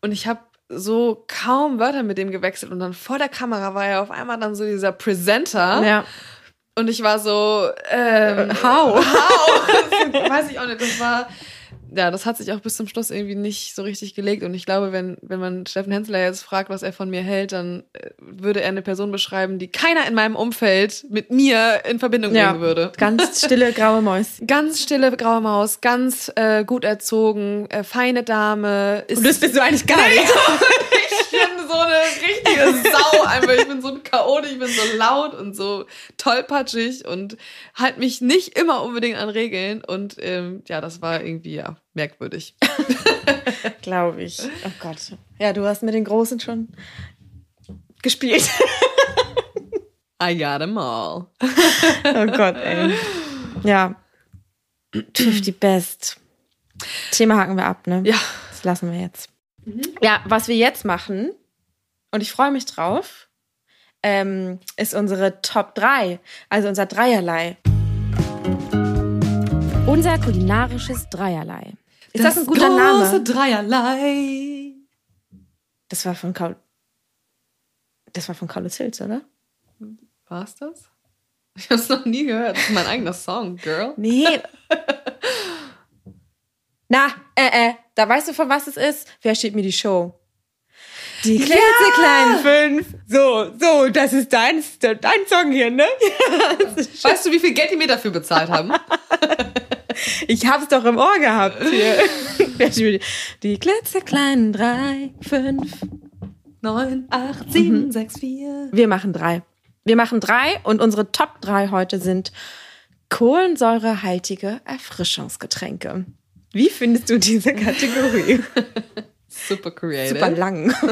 Und ich habe so kaum Wörter mit dem gewechselt. Und dann vor der Kamera war er auf einmal dann so dieser Presenter. Ja. Und ich war so, ähm, how? How? weiß ich auch nicht. Das war ja, das hat sich auch bis zum Schluss irgendwie nicht so richtig gelegt. Und ich glaube, wenn, wenn man Steffen Hensler jetzt fragt, was er von mir hält, dann äh, würde er eine Person beschreiben, die keiner in meinem Umfeld mit mir in Verbindung ja, bringen würde. Ganz stille graue Maus. Ganz stille graue Maus, ganz äh, gut erzogen, äh, feine Dame. Ist Und das bist du eigentlich gar nicht. so eine richtige Sau einfach. Ich bin so ein Chaot, ich bin so laut und so tollpatschig und halt mich nicht immer unbedingt an Regeln. Und ähm, ja, das war irgendwie ja merkwürdig. Glaube ich. Oh Gott. Ja, du hast mit den Großen schon gespielt. I got them all. oh Gott, ey. Ja. 50 Best. Thema haken wir ab, ne? Ja. Das lassen wir jetzt. Ja, was wir jetzt machen, und ich freue mich drauf, ähm, ist unsere Top 3, also unser Dreierlei. Unser kulinarisches Dreierlei. Ist das, ein guter Name? Dreierlei. Das war von Kaul. Das war von Kaulitz Hills, oder? War's das? Ich hab's noch nie gehört. Das ist mein eigener Song, Girl. Nee. Na, äh, äh, da weißt du, von was es ist? Wer steht mir die Show? Die klitzekleinen fünf. So, so, das ist dein, dein Song hier, ne? Weißt du, wie viel Geld die mir dafür bezahlt haben? Ich hab's doch im Ohr gehabt hier. Die, klitzekleinen drei, fünf. 9, 8, 7, 6, 4. Wir machen drei. Wir machen drei und unsere Top drei heute sind kohlensäurehaltige Erfrischungsgetränke. Wie findest du diese Kategorie? Super creative. Super lang.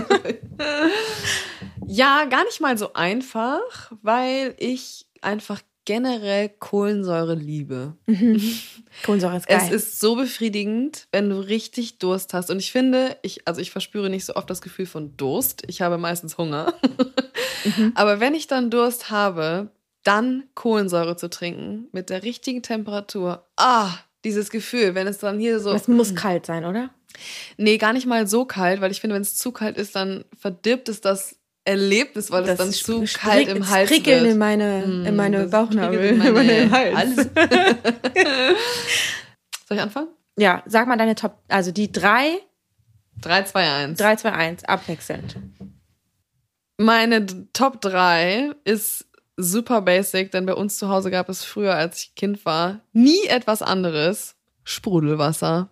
Ja, gar nicht mal so einfach, weil ich einfach generell Kohlensäure liebe. Kohlensäure ist geil. Es ist so befriedigend, wenn du richtig Durst hast. Und ich finde, ich, also ich verspüre nicht so oft das Gefühl von Durst. Ich habe meistens Hunger. Aber wenn ich dann Durst habe, dann Kohlensäure zu trinken mit der richtigen Temperatur. Ah, dieses Gefühl, wenn es dann hier so. es muss kalt sein, oder? Nee, gar nicht mal so kalt, weil ich finde, wenn es zu kalt ist, dann verdirbt es das Erlebnis, weil es dann zu kalt im Hals prickeln wird. in meine, in meine das Bauchnabel, in in meine, meine Hals. Soll ich anfangen? Ja, sag mal deine Top, also die drei, 3, 2, 1. 3, 2, 1, abwechselnd. Meine Top 3 ist super basic, denn bei uns zu Hause gab es früher, als ich Kind war, nie etwas anderes. Sprudelwasser.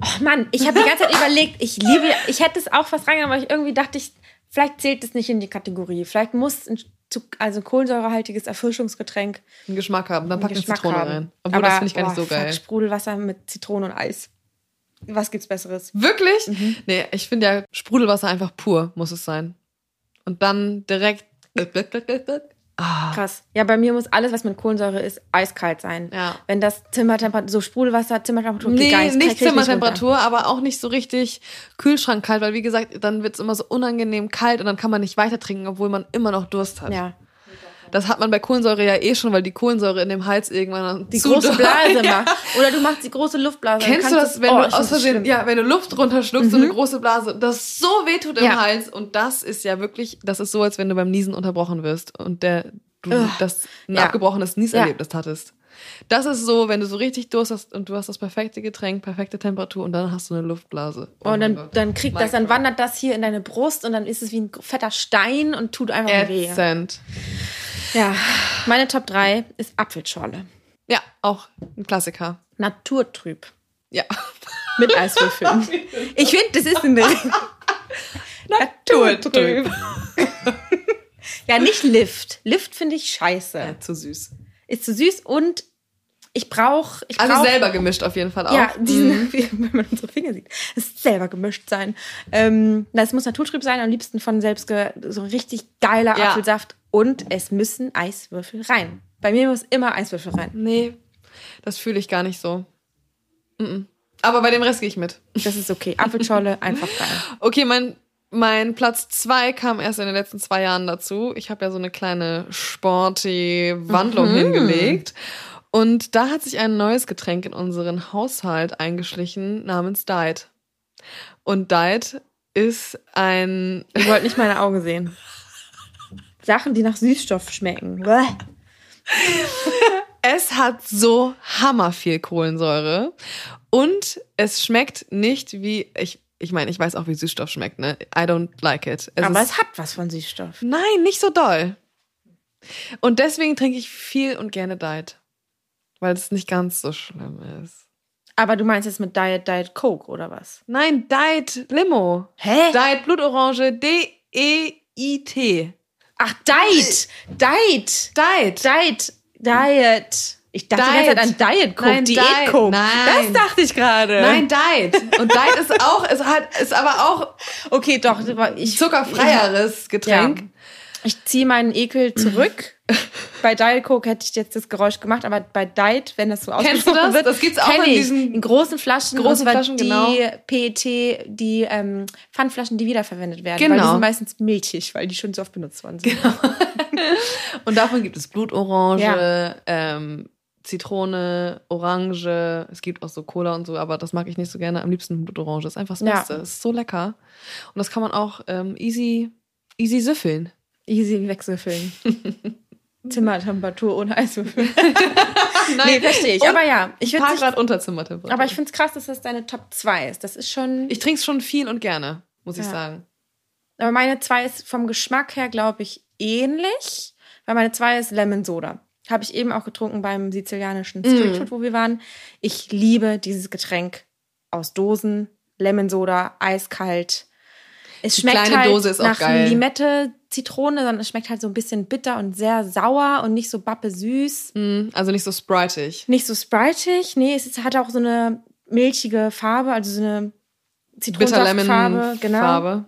Oh Mann, ich habe die ganze Zeit überlegt, ich liebe, ich hätte es auch fast reingenommen, aber ich irgendwie dachte ich, vielleicht zählt es nicht in die Kategorie. Vielleicht muss ein also kohlensäurehaltiges Erfrischungsgetränk Einen Geschmack haben. Dann pack einen eine Geschmack Zitrone haben. rein. Obwohl, das finde ich gar nicht boah, so geil. Fuck, Sprudelwasser mit Zitrone und Eis. Was gibt's Besseres? Wirklich? Mhm. Nee, ich finde ja Sprudelwasser einfach pur, muss es sein. Und dann direkt. Ah, Krass. Ja, bei mir muss alles, was mit Kohlensäure ist, eiskalt sein. Ja. Wenn das Zimmertemperatur, so Sprudelwasser, Zimmertemperatur, Nee, geil, das nicht runter. Zimmertemperatur, aber auch nicht so richtig Kühlschrankkalt, weil wie gesagt, dann wird es immer so unangenehm kalt und dann kann man nicht weiter trinken, obwohl man immer noch Durst hat. Ja. Das hat man bei Kohlensäure ja eh schon, weil die Kohlensäure in dem Hals irgendwann Die große doll- Blase Ja. macht. Oder du machst die große Luftblase. Kennst du das, wenn oh, du aus Versehen. Mhm. ja, wenn du Luft runterschluckst, so eine große Blase, das so wehtut im Ja. Hals und das ist ja wirklich, das ist so, als wenn du beim Niesen unterbrochen wirst und der, du das ein Ja. abgebrochenes Ja. Nieserlebnis hattest. Das ist so, wenn du so richtig Durst hast und du hast das perfekte Getränk, perfekte Temperatur und dann hast du eine Luftblase. Oh Und dann, dann kriegt das, dann wandert das hier in deine Brust und dann ist es wie ein fetter Stein und tut einfach weh. Ätzend. Ja, meine Top 3 ist Apfelschorle. Ja, auch ein Klassiker. Naturtrüb. Ja. Mit Eiswürfeln. ich finde, das ist eine Naturtrüb. ja, nicht Lift. Lift finde ich scheiße. ja. Zu süß. Ist zu süß und ich brauche. Ich Also brauch, selber gemischt auf jeden Fall auch. Ja, diesen, wie, wenn man unsere Finger sieht. Es ist selber gemischt sein. Ähm, das muss Naturtrüb sein, am liebsten von selbst so richtig geiler Ja. Apfelsaft. Und es müssen Eiswürfel rein. Bei mir muss immer Eiswürfel rein. Nee, das fühle ich gar nicht so. Mm-mm. Aber bei dem Rest gehe ich mit. Das ist okay. Apfelschorle, einfach geil. Okay, mein, mein Platz zwei kam erst in den letzten zwei Jahren dazu. Ich habe ja so eine kleine sporty Wandlung hingelegt. Und da hat sich ein neues Getränk in unseren Haushalt eingeschlichen namens Diet. Und Diet ist ein Ihr wollt nicht meine Augen sehen. Sachen, die nach Süßstoff schmecken. Es hat so hammer viel Kohlensäure und es schmeckt nicht wie ich ich meine, ich weiß auch, wie Süßstoff schmeckt, ne? I don't like it. Es Aber es hat was von Süßstoff. nein, nicht so doll. Und deswegen trinke ich viel und gerne Diet, weil es nicht ganz so schlimm ist. Aber du meinst jetzt mit Diet Diet Coke oder was? Nein, Diet Limo. Hä? Diet Blutorange D E I T. Ach, Diet! Diet! Diet. Diet! Diet! Ich dachte die ganze Zeit an Diet Coke, Nein, Diät Diet. Coke. Nein. Das dachte ich gerade. Nein, Diet. Und Diet ist auch, es hat, ist aber auch Okay, doch. Ich, zuckerfreieres Getränk. Ja. Ich ziehe meinen Ekel zurück. bei Diet Coke hätte ich jetzt das Geräusch gemacht, aber bei Diet, wenn das so Kennst du ausgesprochen das? wird, Das gibt's auch in ich. diesen in großen Flaschen. großen Flaschen, die genau. PET, die ähm, Pfandflaschen, die wiederverwendet werden. Weil die Genau. sind meistens milchig, weil die schon so oft benutzt worden sind. Und davon gibt es Blutorange, Ja. ähm, Zitrone, Orange. Es gibt auch so Cola und so, aber das mag ich nicht so gerne. Am liebsten Blutorange. Ist einfach das Ja. Beste. Ist so lecker. Und das kann man auch ähm, easy, easy süffeln. Easy wegsäffeln. Zimmertemperatur ohne Eiswürfel. Nein, nee, verstehe ich. Aber ja, ich würde Grad unter Zimmertemperatur. Aber ich finde es krass, dass das deine Top 2 ist. Das ist schon. ich trinke es schon viel und gerne, muss ich Ja. sagen. aber meine 2 ist vom Geschmack her, glaube ich, ähnlich. Weil meine 2 ist Lemon Soda. Habe ich eben auch getrunken beim sizilianischen Street Food, wo wir waren. Ich liebe dieses Getränk aus Dosen. Lemon Soda, eiskalt. Es Die schmeckt halt nach geil. Limette, Zitrone, sondern es schmeckt halt so ein bisschen bitter und sehr sauer und nicht so bappe süß. Mm, Also nicht so spritig. Nicht so spritig. Nee, es ist, hat auch so eine milchige Farbe, also so eine Zitronensaftfarbe. Genau. Farbe.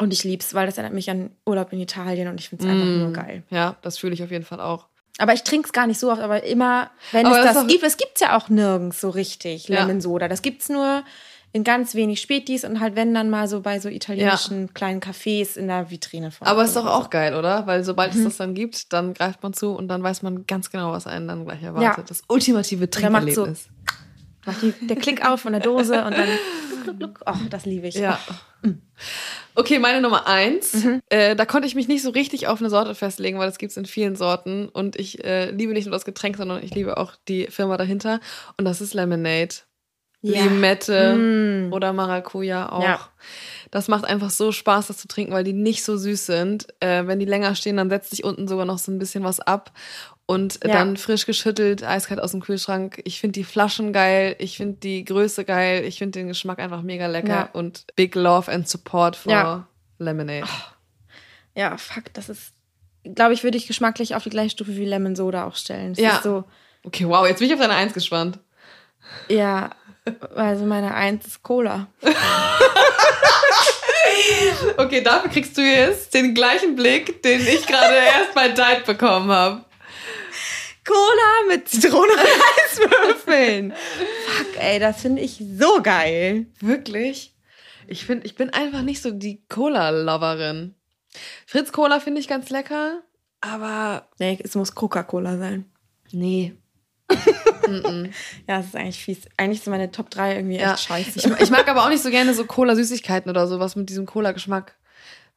Und ich lieb's, weil das erinnert mich an Urlaub in Italien und ich find's einfach Mm. nur geil. Ja, das fühle ich auf jeden Fall auch. Aber ich trink's gar nicht so oft, aber immer, wenn Aber es das das ist auch- gibt, es gibt's ja auch nirgends so richtig, Ja. Lemon Soda. Das gibt's nur in ganz wenig Spätis und halt wenn dann mal so bei so italienischen kleinen Cafés in der Vitrine vor. Aber ist doch auch geil, oder? Weil sobald Mhm. es das dann gibt, dann greift man zu und dann weiß man ganz genau, was einen dann gleich erwartet. Ja. Das ultimative macht so- Trinkerlebnis. Macht die, der Klick auf von der Dose und dann, oh, das liebe ich. Ja. Okay, meine Nummer eins. Mhm. Äh, da konnte ich mich nicht so richtig auf eine Sorte festlegen, weil es gibt es in vielen Sorten. Und ich äh, liebe nicht nur das Getränk, sondern ich liebe auch die Firma dahinter. Und das ist Lemonade. Ja. Limette Mm. oder Maracuja auch. Ja. Das macht einfach so Spaß, das zu trinken, weil die nicht so süß sind. Äh, wenn die länger stehen, dann setzt sich unten sogar noch so ein bisschen was ab. Und Ja. dann frisch geschüttelt, eiskalt aus dem Kühlschrank. Ich finde die Flaschen geil, ich finde die Größe geil, ich finde den Geschmack einfach mega lecker. Ja. Und big love and support for Ja. Lemonade. Ja, fuck, das ist, glaube ich, würde ich geschmacklich auf die gleiche Stufe wie Lemon Soda auch stellen. Das Ja. so, Okay, wow, jetzt bin ich auf deine Eins gespannt. ja, also meine Eins ist Cola. Okay, dafür kriegst du jetzt den gleichen Blick, den ich gerade erst bei Diet bekommen habe. Cola mit Zitrone und Eiswürfeln. Fuck, ey, das finde ich so geil. Wirklich? Ich finde, ich bin einfach nicht so die Cola-Loverin. Fritz Cola finde ich ganz lecker, aber Nee, es muss Coca-Cola sein. nee. Ja, das ist eigentlich fies. Eigentlich sind meine Top 3 irgendwie Ja. echt scheiße. Ich, ich mag aber auch nicht so gerne so Cola-Süßigkeiten oder sowas mit diesem Cola-Geschmack.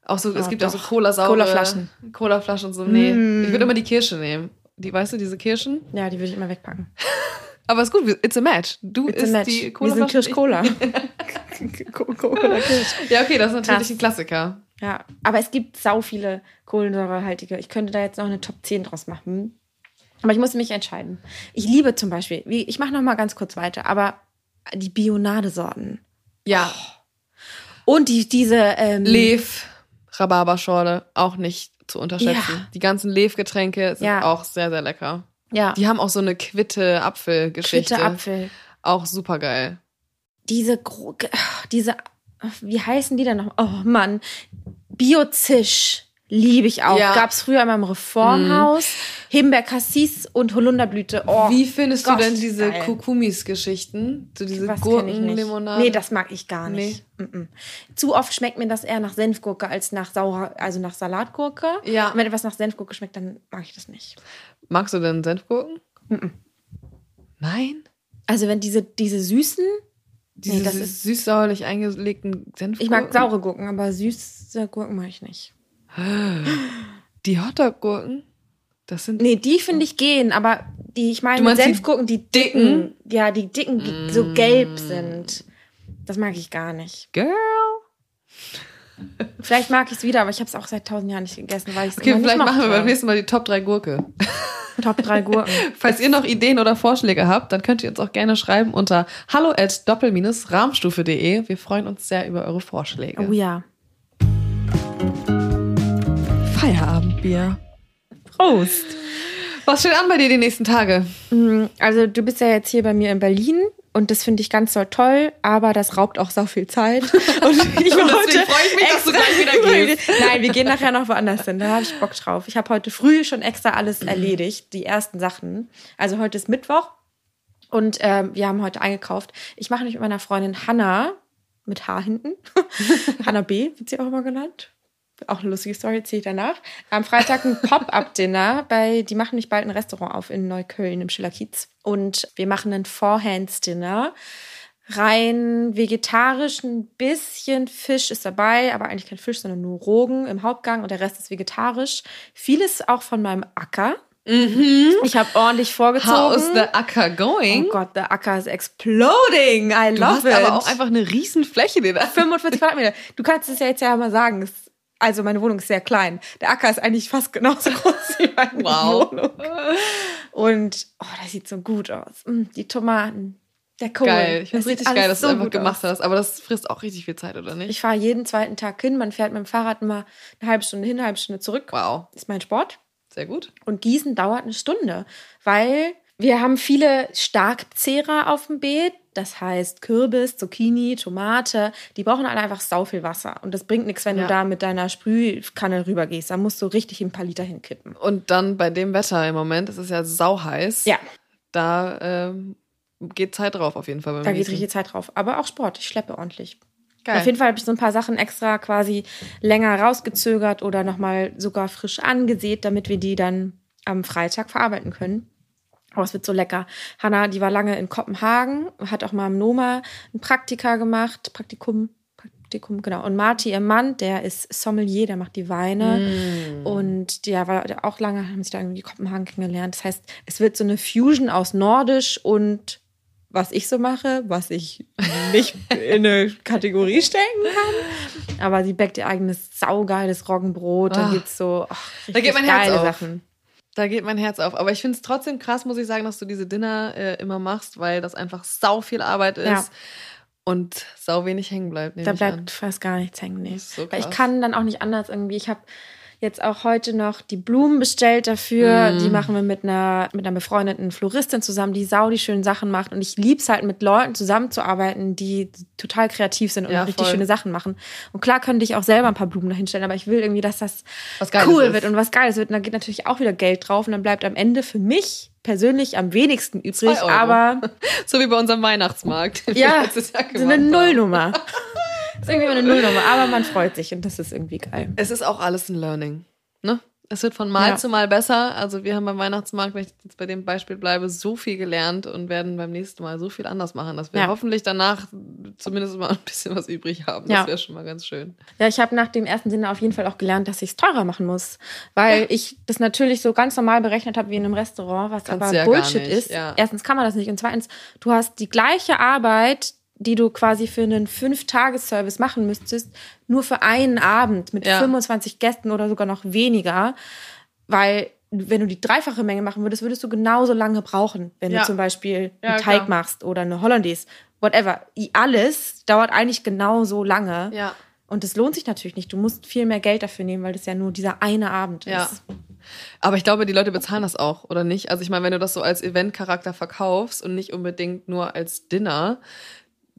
Auch so, es Ja, gibt auch so doch. Cola-saure. Colaflaschen. Colaflaschen und so. Nee. Mm. Ich würde immer die Kirsche nehmen. Die, weißt du, diese Kirschen? ja, die würde ich immer wegpacken. Aber ist gut, it's a match. Du It's isst match. die Wir Cola. sind Kirsch-Cola. Cola Kirsch. Ja, okay, das ist natürlich Krass. ein Klassiker. Ja, aber es gibt sau viele kohlensäurehaltige. Ich könnte da jetzt noch eine Top 10 draus machen. Aber ich muss mich entscheiden. Ich liebe zum Beispiel, ich mache noch mal ganz kurz weiter, aber die Bionadesorten. Ja, Und die, diese ähm, Lev, Rhabarberschorle, auch nicht zu unterschätzen. Ja. Die ganzen Lev-Getränke sind Ja. auch sehr, sehr lecker. ja, Die haben auch so eine Quitte-Apfel-Geschichte. Quitte Apfel. Auch super geil. Diese, ge- diese, wie heißen die denn noch? Oh Mann, Biozisch liebe ich auch. Ja. Gab's früher in meinem Reformhaus. Himbeer Cassis und Holunderblüte. Oh, Wie findest Gott, du denn diese. Kukumis-Geschichten? So diese. Gurkenlimonade? Nee, das mag ich gar nicht. Mm-mm. Zu oft schmeckt mir das eher nach Senfgurke als nach saurer, also nach Salatgurke. Ja. Und wenn etwas nach Senfgurke schmeckt, dann mag ich das nicht. Magst du denn Senfgurken? Nein? Also wenn diese, diese süßen, Diese ist- süß-sauerlich eingelegten Senfgurken? ich mag saure Gurken, aber süße Gurken mag ich nicht. Die Hotdog-Gurken? Das sind... Nee, die finde ich gehen, aber die, ich meine, meinst die Senfgurken, die dicken, ja, die dicken, die so gelb sind. Das mag ich gar nicht. Girl. Vielleicht mag ich es wieder, aber ich habe es auch seit tausend Jahren nicht gegessen, weil ich es Okay, immer vielleicht nicht machen wir beim nächsten Mal die Top 3 Gurke. Top 3 Gurken. Falls ihr noch Ideen oder Vorschläge habt, dann könnt ihr uns auch gerne schreiben unter hallo at doppel-rahmstufe.de. Wir freuen uns sehr über eure Vorschläge. Oh ja. Feierabendbier. Prost. Was steht an bei dir die nächsten Tage? Mm, Also du bist ja jetzt hier bei mir in Berlin Und das finde ich ganz so toll, aber das raubt auch so viel Zeit. Und ich und deswegen freue ich mich, dass du gleich wieder gehst. Nein, wir gehen nachher noch woanders hin. Da habe ich Bock drauf. Ich habe heute früh schon extra alles erledigt, die ersten Sachen. Also heute ist Mittwoch und äh, wir haben heute eingekauft. Ich mache mich mit meiner Freundin Hanna mit H hinten. Hanna B wird sie auch immer genannt auch eine lustige Story, erzähle ich danach. Am Freitag ein Pop-Up-Dinner bei, die machen nicht bald ein Restaurant auf in Neukölln im Schillerkiez. Und wir machen ein Four-Hands-Dinner. Rein vegetarisch, ein bisschen Fisch ist dabei, aber eigentlich kein Fisch, sondern nur Rogen im Hauptgang und der Rest ist vegetarisch. Vieles auch von meinem Acker. Mhm. Ich habe ordentlich vorgezogen. How's the Acker going? Oh Gott, der Acker is exploding. I du love hast it. aber auch einfach eine riesen Fläche, die da 45 Quadratmeter. Du kannst es ja jetzt ja mal sagen. Es also meine Wohnung ist sehr klein. Der Acker ist eigentlich fast genauso groß wie meine Wow. Wohnung. Und oh, das sieht so gut aus. Mm, Die Tomaten, der Kohl. Geil. Ich finde es richtig geil, dass du so einfach gut gemacht aus. hast. Aber das frisst auch richtig viel Zeit, oder nicht? Ich fahre jeden zweiten Tag hin. Man fährt mit dem Fahrrad immer eine halbe Stunde hin, eine halbe Stunde zurück. wow. Ist mein Sport. Sehr gut. Und Gießen dauert eine Stunde, weil wir haben viele Starkzehrer auf dem Beet. Das heißt Kürbis, Zucchini, Tomate. Die brauchen alle einfach sau viel Wasser. Und das bringt nichts, wenn Ja. du da mit deiner Sprühkanne rübergehst. Da musst du richtig ein paar Liter hinkippen. Und dann bei dem Wetter im Moment, es ist ja sauheiß. Ja, Da ähm, geht Zeit drauf auf jeden Fall. Da geht Gießen. richtig Zeit drauf. Aber auch Sport. Ich schleppe ordentlich. Geil. Auf jeden Fall habe ich so ein paar Sachen extra quasi länger rausgezögert oder nochmal sogar frisch angesät, damit wir die dann am Freitag verarbeiten können. Oh, es wird so lecker. Hanna, die war lange in Kopenhagen, hat auch mal im Noma ein Praktika gemacht, Praktikum, Praktikum, genau. Und Marty, ihr Mann, der ist Sommelier, der macht die Weine. Und der war auch lange, haben sich da irgendwie in Kopenhagen kennengelernt. Das heißt, es wird so eine Fusion aus Nordisch und was ich so mache, was ich nicht in eine Kategorie stecken kann. Aber sie backt ihr eigenes saugeiles Roggenbrot. Da Ah. gibt's so ach, Da geht mein Herz geile auf. Sachen. Da geht mein Herz auf. Aber ich finde es trotzdem krass, muss ich sagen, dass du diese Dinner äh, immer machst, weil das einfach sau viel Arbeit ist Ja. und sau wenig hängen bleibt. Da bleibt fast gar nichts hängen. Nee. So ich kann dann auch nicht anders irgendwie. Ich habe jetzt auch heute noch die Blumen bestellt dafür. Mm. Die machen wir mit einer, mit einer befreundeten Floristin zusammen, die sau die schönen Sachen macht. Und ich lieb's halt, mit Leuten zusammenzuarbeiten, die total kreativ sind und Ja, richtig voll. schöne Sachen machen. Und klar könnte ich auch selber ein paar Blumen dahinstellen, aber ich will irgendwie, dass das cool ist. wird und was Geiles wird. Und da geht natürlich auch wieder Geld drauf. Und dann bleibt am Ende für mich persönlich am wenigsten übrig. Aber So wie bei unserem Weihnachtsmarkt. ja, so eine. Nullnummer. ist irgendwie eine Nullnummer, aber man freut sich und das ist irgendwie geil. Es ist auch alles ein Learning. Ne? Es wird von Mal Ja. zu Mal besser. Also wir haben beim Weihnachtsmarkt, wenn ich jetzt bei dem Beispiel bleibe, so viel gelernt und werden beim nächsten Mal so viel anders machen, dass wir Ja. hoffentlich danach zumindest mal ein bisschen was übrig haben. Das Ja. wäre schon mal ganz schön. Ja, ich habe nach dem ersten Sinne auf jeden Fall auch gelernt, dass ich es teurer machen muss. Weil ich das natürlich so ganz normal berechnet habe wie in einem Restaurant, was Kannst aber Bullshit ist. Erstens kann man das nicht. Und zweitens, du hast die gleiche Arbeit, die du quasi für einen Fünf-Tages-Service machen müsstest, nur für einen Abend mit Ja. 25 Gästen oder sogar noch weniger. Weil wenn du die dreifache Menge machen würdest, würdest du genauso lange brauchen, wenn Ja. du zum Beispiel Ja, einen Teig klar. machst oder eine Hollandaise. Whatever. Alles dauert eigentlich genauso lange. Ja. Und es lohnt sich natürlich nicht. Du musst viel mehr Geld dafür nehmen, weil das ja nur dieser eine Abend Ja. ist. Aber ich glaube, die Leute bezahlen das auch, oder nicht? Also ich meine, wenn du das so als Eventcharakter verkaufst und nicht unbedingt nur als Dinner,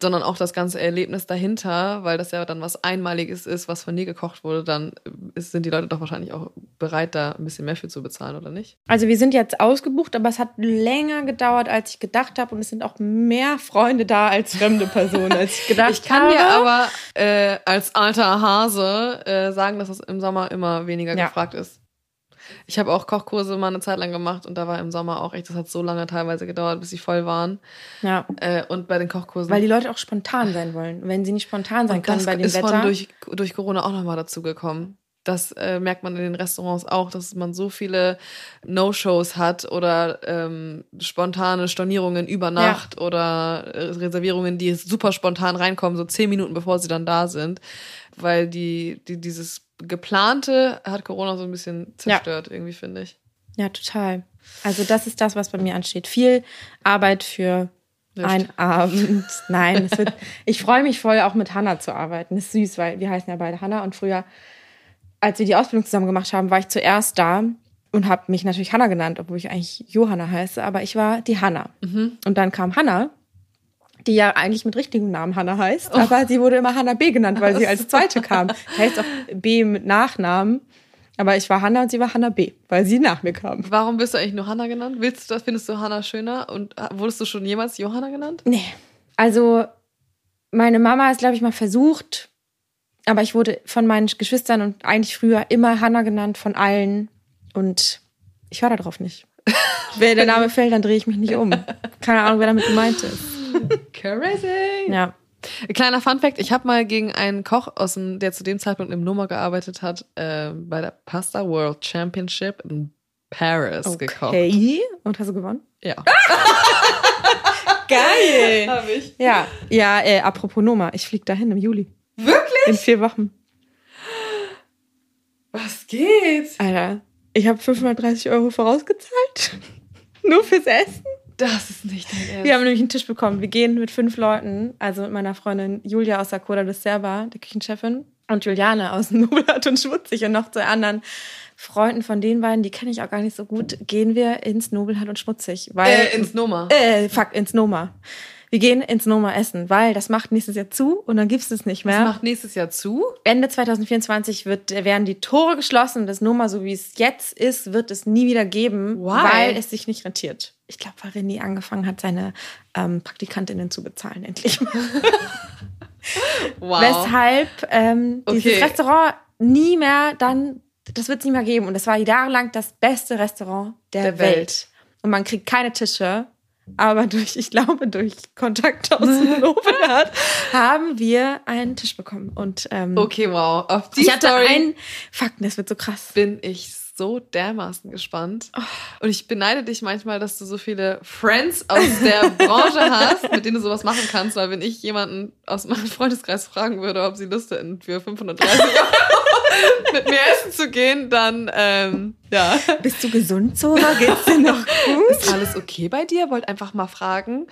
sondern auch das ganze Erlebnis dahinter, weil das ja dann was Einmaliges ist, was von dir gekocht wurde, dann ist, sind die Leute doch wahrscheinlich auch bereit, da ein bisschen mehr für zu bezahlen, oder nicht? Also wir sind jetzt ausgebucht, aber es hat länger gedauert, als ich gedacht habe. Und es sind auch mehr Freunde da als fremde Personen, als ich gedacht Ich kann habe. dir aber äh, als alter Hase äh, sagen, dass es im Sommer immer weniger Ja. gefragt ist. Ich habe auch Kochkurse mal eine Zeit lang gemacht und da war im Sommer auch echt, das hat so lange teilweise gedauert, bis sie voll waren. Ja, Äh, und bei den Kochkursen. weil die Leute auch spontan sein wollen. Wenn sie nicht spontan sein und können das bei dem ist Wetter. von durch, durch Corona auch nochmal dazu gekommen. Das äh, merkt man in den Restaurants auch, dass man so viele No-Shows hat oder ähm, spontane Stornierungen über Nacht oder äh, Reservierungen, die super spontan reinkommen, so zehn Minuten bevor sie dann da sind. Weil die, die dieses geplante hat Corona so ein bisschen zerstört, irgendwie, finde ich. ja, total. Also das ist das, was bei mir ansteht. Viel Arbeit für Nicht. ein Abend. Nein, es wird, ich freue mich voll, auch mit Hannah zu arbeiten. Das ist süß, weil wir heißen ja beide Hannah und früher, als wir die Ausbildung zusammen gemacht haben, war ich zuerst da und habe mich natürlich Hannah genannt, obwohl ich eigentlich Johanna heiße, aber ich war die Hannah. Und dann kam Hannah die ja eigentlich mit richtigem Namen Hannah heißt, oh. aber sie wurde immer Hannah B genannt, weil sie als zweite kam. Heißt auch B mit Nachnamen. Aber ich war Hannah und sie war Hannah B, weil sie nach mir kam. Warum bist du eigentlich nur Hannah genannt? Willst du das, findest du Hannah schöner? Und wurdest du schon jemals Johanna genannt? Nee. Also, meine Mama ist, glaube ich, mal versucht, aber ich wurde von meinen Geschwistern und eigentlich früher immer Hannah genannt, von allen. Und ich höre darauf nicht. Wenn der Name fällt, dann drehe ich mich nicht um. Keine Ahnung, wer damit gemeint ist. Crazy. Ja. Kleiner Funfact, ich habe mal gegen einen Koch, aus dem, der zu dem Zeitpunkt im Nummer gearbeitet hat, äh, bei der Pasta World Championship in Paris okay. gekocht. Okay. Und hast du gewonnen? Ja. Geil. Hab ich. Ja, ja äh, apropos Noma, ich fliege dahin im Juli. Wirklich? In vier Wochen. Was geht? Alter, ich habe 530 Euro vorausgezahlt. Nur fürs Essen. Das ist nicht dein Ernst. Wir haben nämlich einen Tisch bekommen. Wir gehen mit fünf Leuten, also mit meiner Freundin Julia aus Sakura de Serba, der Küchenchefin, und Juliane aus Noblat und Schmutzig und noch zwei anderen Freunden von den beiden, die kenne ich auch gar nicht so gut, gehen wir ins Nobelhart und Schmutzig. Weil, äh, ins Noma. Äh, fuck, ins Noma. Wir gehen ins Noma essen, weil das macht nächstes Jahr zu und dann gibt es nicht mehr. Das macht nächstes Jahr zu? Ende 2024 wird, werden die Tore geschlossen. Das Noma, so wie es jetzt ist, wird es nie wieder geben, Why? weil es sich nicht rentiert. Ich glaube, weil René angefangen hat, seine ähm, Praktikantinnen zu bezahlen, endlich mal. wow. Weshalb ähm, Okay. dieses Restaurant nie mehr dann, das wird es nie mehr geben. Und das war jahrelang das beste Restaurant der, Der Welt. Welt. Und man kriegt keine Tische. Aber durch, ich glaube, durch Kontakt aus dem Novenart haben wir einen Tisch bekommen. Und ähm, Okay, wow. Auf die ich hatte Story einen Fakten, das wird so krass. bin ich so dermaßen gespannt. Und ich beneide dich manchmal, dass du so viele Friends aus der Branche hast, mit denen du sowas machen kannst, weil wenn ich jemanden aus meinem Freundeskreis fragen würde, ob sie Lust hätten, für 530 Euro mit mir essen zu gehen, dann, ähm, ja. Bist du gesund, Zora? Geht's dir noch gut? Ist alles okay bei dir? Wollt einfach mal fragen.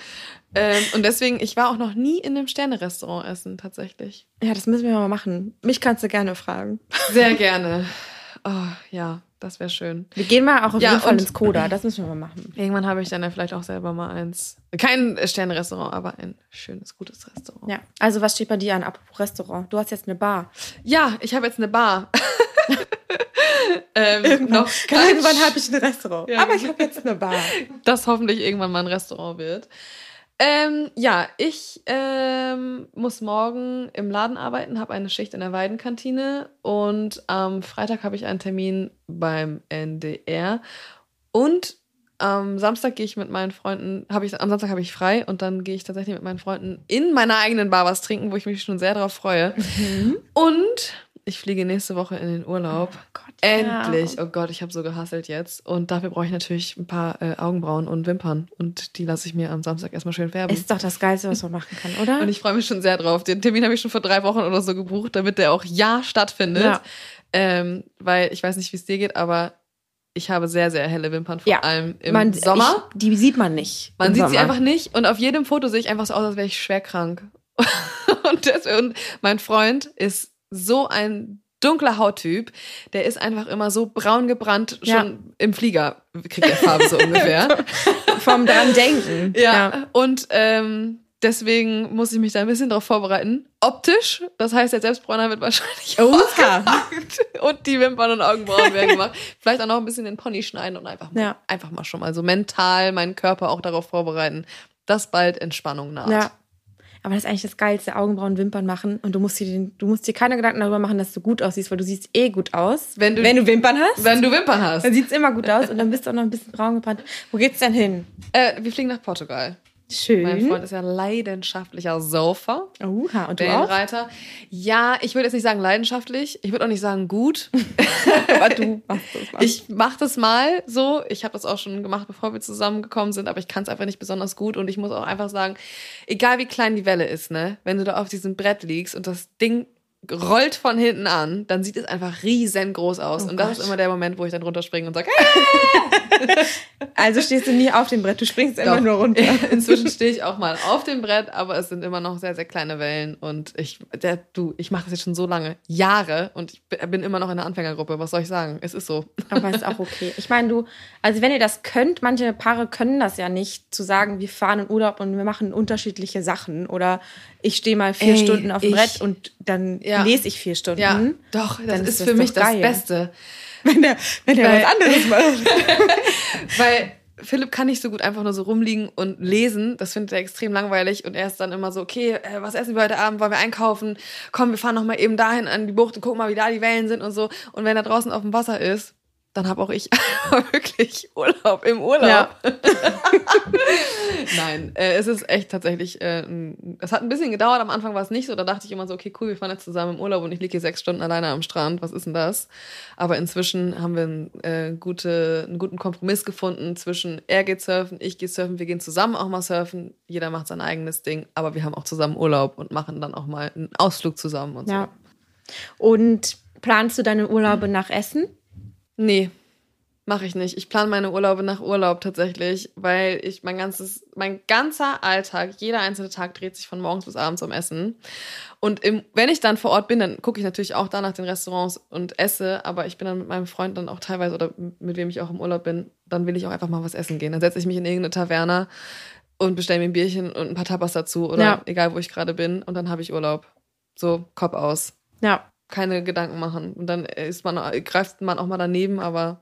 Ähm, und deswegen, ich war auch noch nie in einem Sterne-Restaurant essen, tatsächlich. Ja, das müssen wir mal machen. Mich kannst du gerne fragen. Sehr gerne. Oh, ja, das wäre schön. Wir gehen mal auch auf Ja, jeden Fall ins Koda. Das müssen wir mal machen. Irgendwann habe ich dann ja vielleicht auch selber mal eins. Kein Sterne-Restaurant, aber ein schönes, gutes Restaurant. Ja. Also, was steht bei dir an? Apropos Restaurant. Du hast jetzt eine Bar. Ja, ich habe jetzt eine Bar. ähm, noch kein Irgendwann habe ich ein Restaurant. Ja, Aber ich habe jetzt eine Bar. das hoffentlich irgendwann mal ein Restaurant wird. Ähm, ja, ich ähm, muss morgen im Laden arbeiten, habe eine Schicht in der Weidenkantine und am Freitag habe ich einen Termin beim NDR und am Samstag gehe ich mit meinen Freunden, habe ich am Samstag habe ich frei und dann gehe ich tatsächlich mit meinen Freunden in meiner eigenen Bar was trinken, wo ich mich schon sehr darauf freue. Und ich fliege nächste Woche in den Urlaub. Gott, Endlich. Ja. Oh Gott, ich habe so gehasselt jetzt. Und dafür brauche ich natürlich ein paar äh, Augenbrauen und Wimpern. Und die lasse ich mir am Samstag erstmal schön färben. Ist doch das Geilste, was man machen kann, oder? und ich freue mich schon sehr drauf. Den Termin habe ich schon vor drei Wochen oder so gebucht, damit der auch ja stattfindet. Ja. Ähm, weil ich weiß nicht, wie es dir geht, aber ich habe sehr, sehr helle Wimpern, vor Ja. allem im man, Sommer. Ich, die sieht man nicht. Man sieht sie Sommer. einfach nicht und auf jedem Foto sehe ich einfach so aus, als wäre ich schwer krank. und, das, und mein Freund ist so ein dunkler Hauttyp, der ist einfach immer so braun gebrannt, schon Ja. im Flieger kriegt er Farbe so ungefähr. Vom dran denken. ja. Und ähm, deswegen muss ich mich da ein bisschen drauf vorbereiten. Optisch, das heißt, der Selbstbräuner wird wahrscheinlich ausgepackt und die Wimpern und Augenbrauen werden gemacht. Vielleicht auch noch ein bisschen den Pony schneiden und einfach mal, Ja. einfach mal schon mal so mental meinen Körper auch darauf vorbereiten, dass bald Entspannung naht. Ja. Aber das ist eigentlich das Geilste, Augenbrauen, Wimpern machen und du musst dir, den, du musst dir keine Gedanken darüber machen, dass du gut aussiehst, weil du siehst eh gut aus. Wenn du- wenn du Wimpern hast, Wenn du Wimpern hast. dann sieht's immer gut aus und dann bist du auch noch ein bisschen braun gebrannt. Wo geht's denn hin? Äh, wir fliegen nach Portugal. Schön. Mein Freund ist ja leidenschaftlicher Surfer. Oha, und du auch? Wellenreiter. Ja, ich würde jetzt nicht sagen leidenschaftlich. Ich würde auch nicht sagen gut. Aber du machst das mal. Ich mache das mal so. Ich habe das auch schon gemacht, bevor wir zusammengekommen sind, aber ich kann es einfach nicht besonders gut. Und ich muss auch einfach sagen, egal wie klein die Welle ist, ne, wenn du da auf diesem Brett liegst und das Ding rollt von hinten an, dann sieht es einfach riesengroß aus. Oh und das Gott. ist immer der Moment, wo ich dann runterspringe und sage, Also stehst du nie auf dem Brett, du springst immer Doch. nur runter. Inzwischen stehe ich auch mal auf dem Brett, aber es sind immer noch sehr, sehr kleine Wellen. Und ich, der, du, ich mache das jetzt schon so lange, Jahre, und ich bin immer noch in der Anfängergruppe. Was soll ich sagen? Es ist so. Aber ist auch okay. Ich meine, du, also wenn ihr das könnt, manche Paare können das ja nicht, zu sagen, wir fahren in Urlaub und wir machen unterschiedliche Sachen. Oder ich stehe mal vier Ey, Stunden auf dem Brett und dann ja. Lese ich vier Stunden. Ja, doch, das ist, ist das für mich das Beste. Wenn der, wenn der was anderes macht. Weil Philipp kann nicht so gut einfach nur so rumliegen und lesen. Das findet er extrem langweilig. Und er ist dann immer so, okay, äh, was essen wir heute Abend? Wollen wir einkaufen? Komm, wir fahren noch mal eben dahin an die Bucht und gucken mal, wie da die Wellen sind und so. Und wenn er draußen auf dem Wasser ist, dann habe auch ich wirklich Urlaub im Urlaub. Ja. Nein, äh, es ist echt tatsächlich, äh, es hat ein bisschen gedauert. Am Anfang war es nicht so. Da dachte ich immer so, okay, cool, wir fahren jetzt zusammen im Urlaub und ich liege hier sechs Stunden alleine am Strand. Was ist denn das? Aber inzwischen haben wir einen, äh, gute, einen guten Kompromiss gefunden zwischen er geht surfen, ich gehe surfen, wir gehen zusammen auch mal surfen. Jeder macht sein eigenes Ding, aber wir haben auch zusammen Urlaub und machen dann auch mal einen Ausflug zusammen und so. Ja. Und planst du deine Urlaube nach Essen? Nee, mache ich nicht. Ich plane meine Urlaube nach Urlaub tatsächlich, weil ich mein ganzes, mein ganzer Alltag, jeder einzelne Tag dreht sich von morgens bis abends um Essen. Und im, wenn ich dann vor Ort bin, dann gucke ich natürlich auch da nach den Restaurants und esse, aber ich bin dann mit meinem Freund dann auch teilweise oder mit wem ich auch im Urlaub bin, dann will ich auch einfach mal was essen gehen. Dann setze ich mich in irgendeine Taverne und bestelle mir ein Bierchen und ein paar Tapas dazu oder ja. egal wo ich gerade bin und dann habe ich Urlaub. So, Kopf aus. Ja keine Gedanken machen. Und dann ist man, greift man auch mal daneben, aber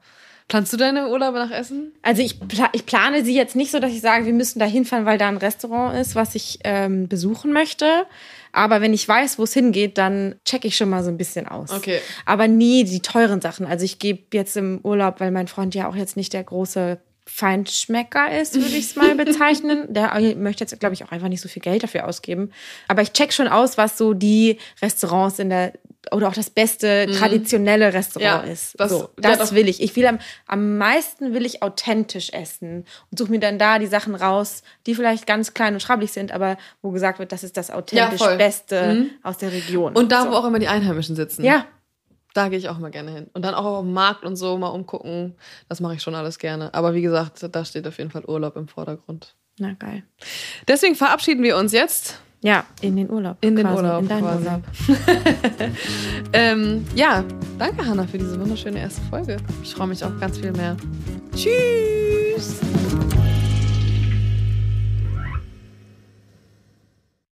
planst du deine Urlaube nach Essen? Also ich, ich plane sie jetzt nicht so, dass ich sage, wir müssen da hinfahren, weil da ein Restaurant ist, was ich ähm, besuchen möchte. Aber wenn ich weiß, wo es hingeht, dann checke ich schon mal so ein bisschen aus. Okay. Aber nie die teuren Sachen. Also ich gebe jetzt im Urlaub, weil mein Freund ja auch jetzt nicht der große Feinschmecker ist, würde ich es mal bezeichnen. Der möchte jetzt, glaube ich, auch einfach nicht so viel Geld dafür ausgeben. Aber ich check schon aus, was so die Restaurants in der oder auch das beste mhm. traditionelle Restaurant ja, ist. Das, so, das ja, will ich. Ich will am, am meisten will ich authentisch essen und suche mir dann da die Sachen raus, die vielleicht ganz klein und schrabbelig sind, aber wo gesagt wird, das ist das authentisch ja, Beste mhm. aus der Region. Und da, so. wo auch immer die Einheimischen sitzen. Ja. Da gehe ich auch mal gerne hin. Und dann auch auf dem Markt und so mal umgucken. Das mache ich schon alles gerne. Aber wie gesagt, da steht auf jeden Fall Urlaub im Vordergrund. Na geil. Deswegen verabschieden wir uns jetzt ja, in den Urlaub. In den Urlaub. In deinen Urlaub. ähm, ja, danke Hanna für diese wunderschöne erste Folge. Ich freue mich auf ganz viel mehr. Tschüss.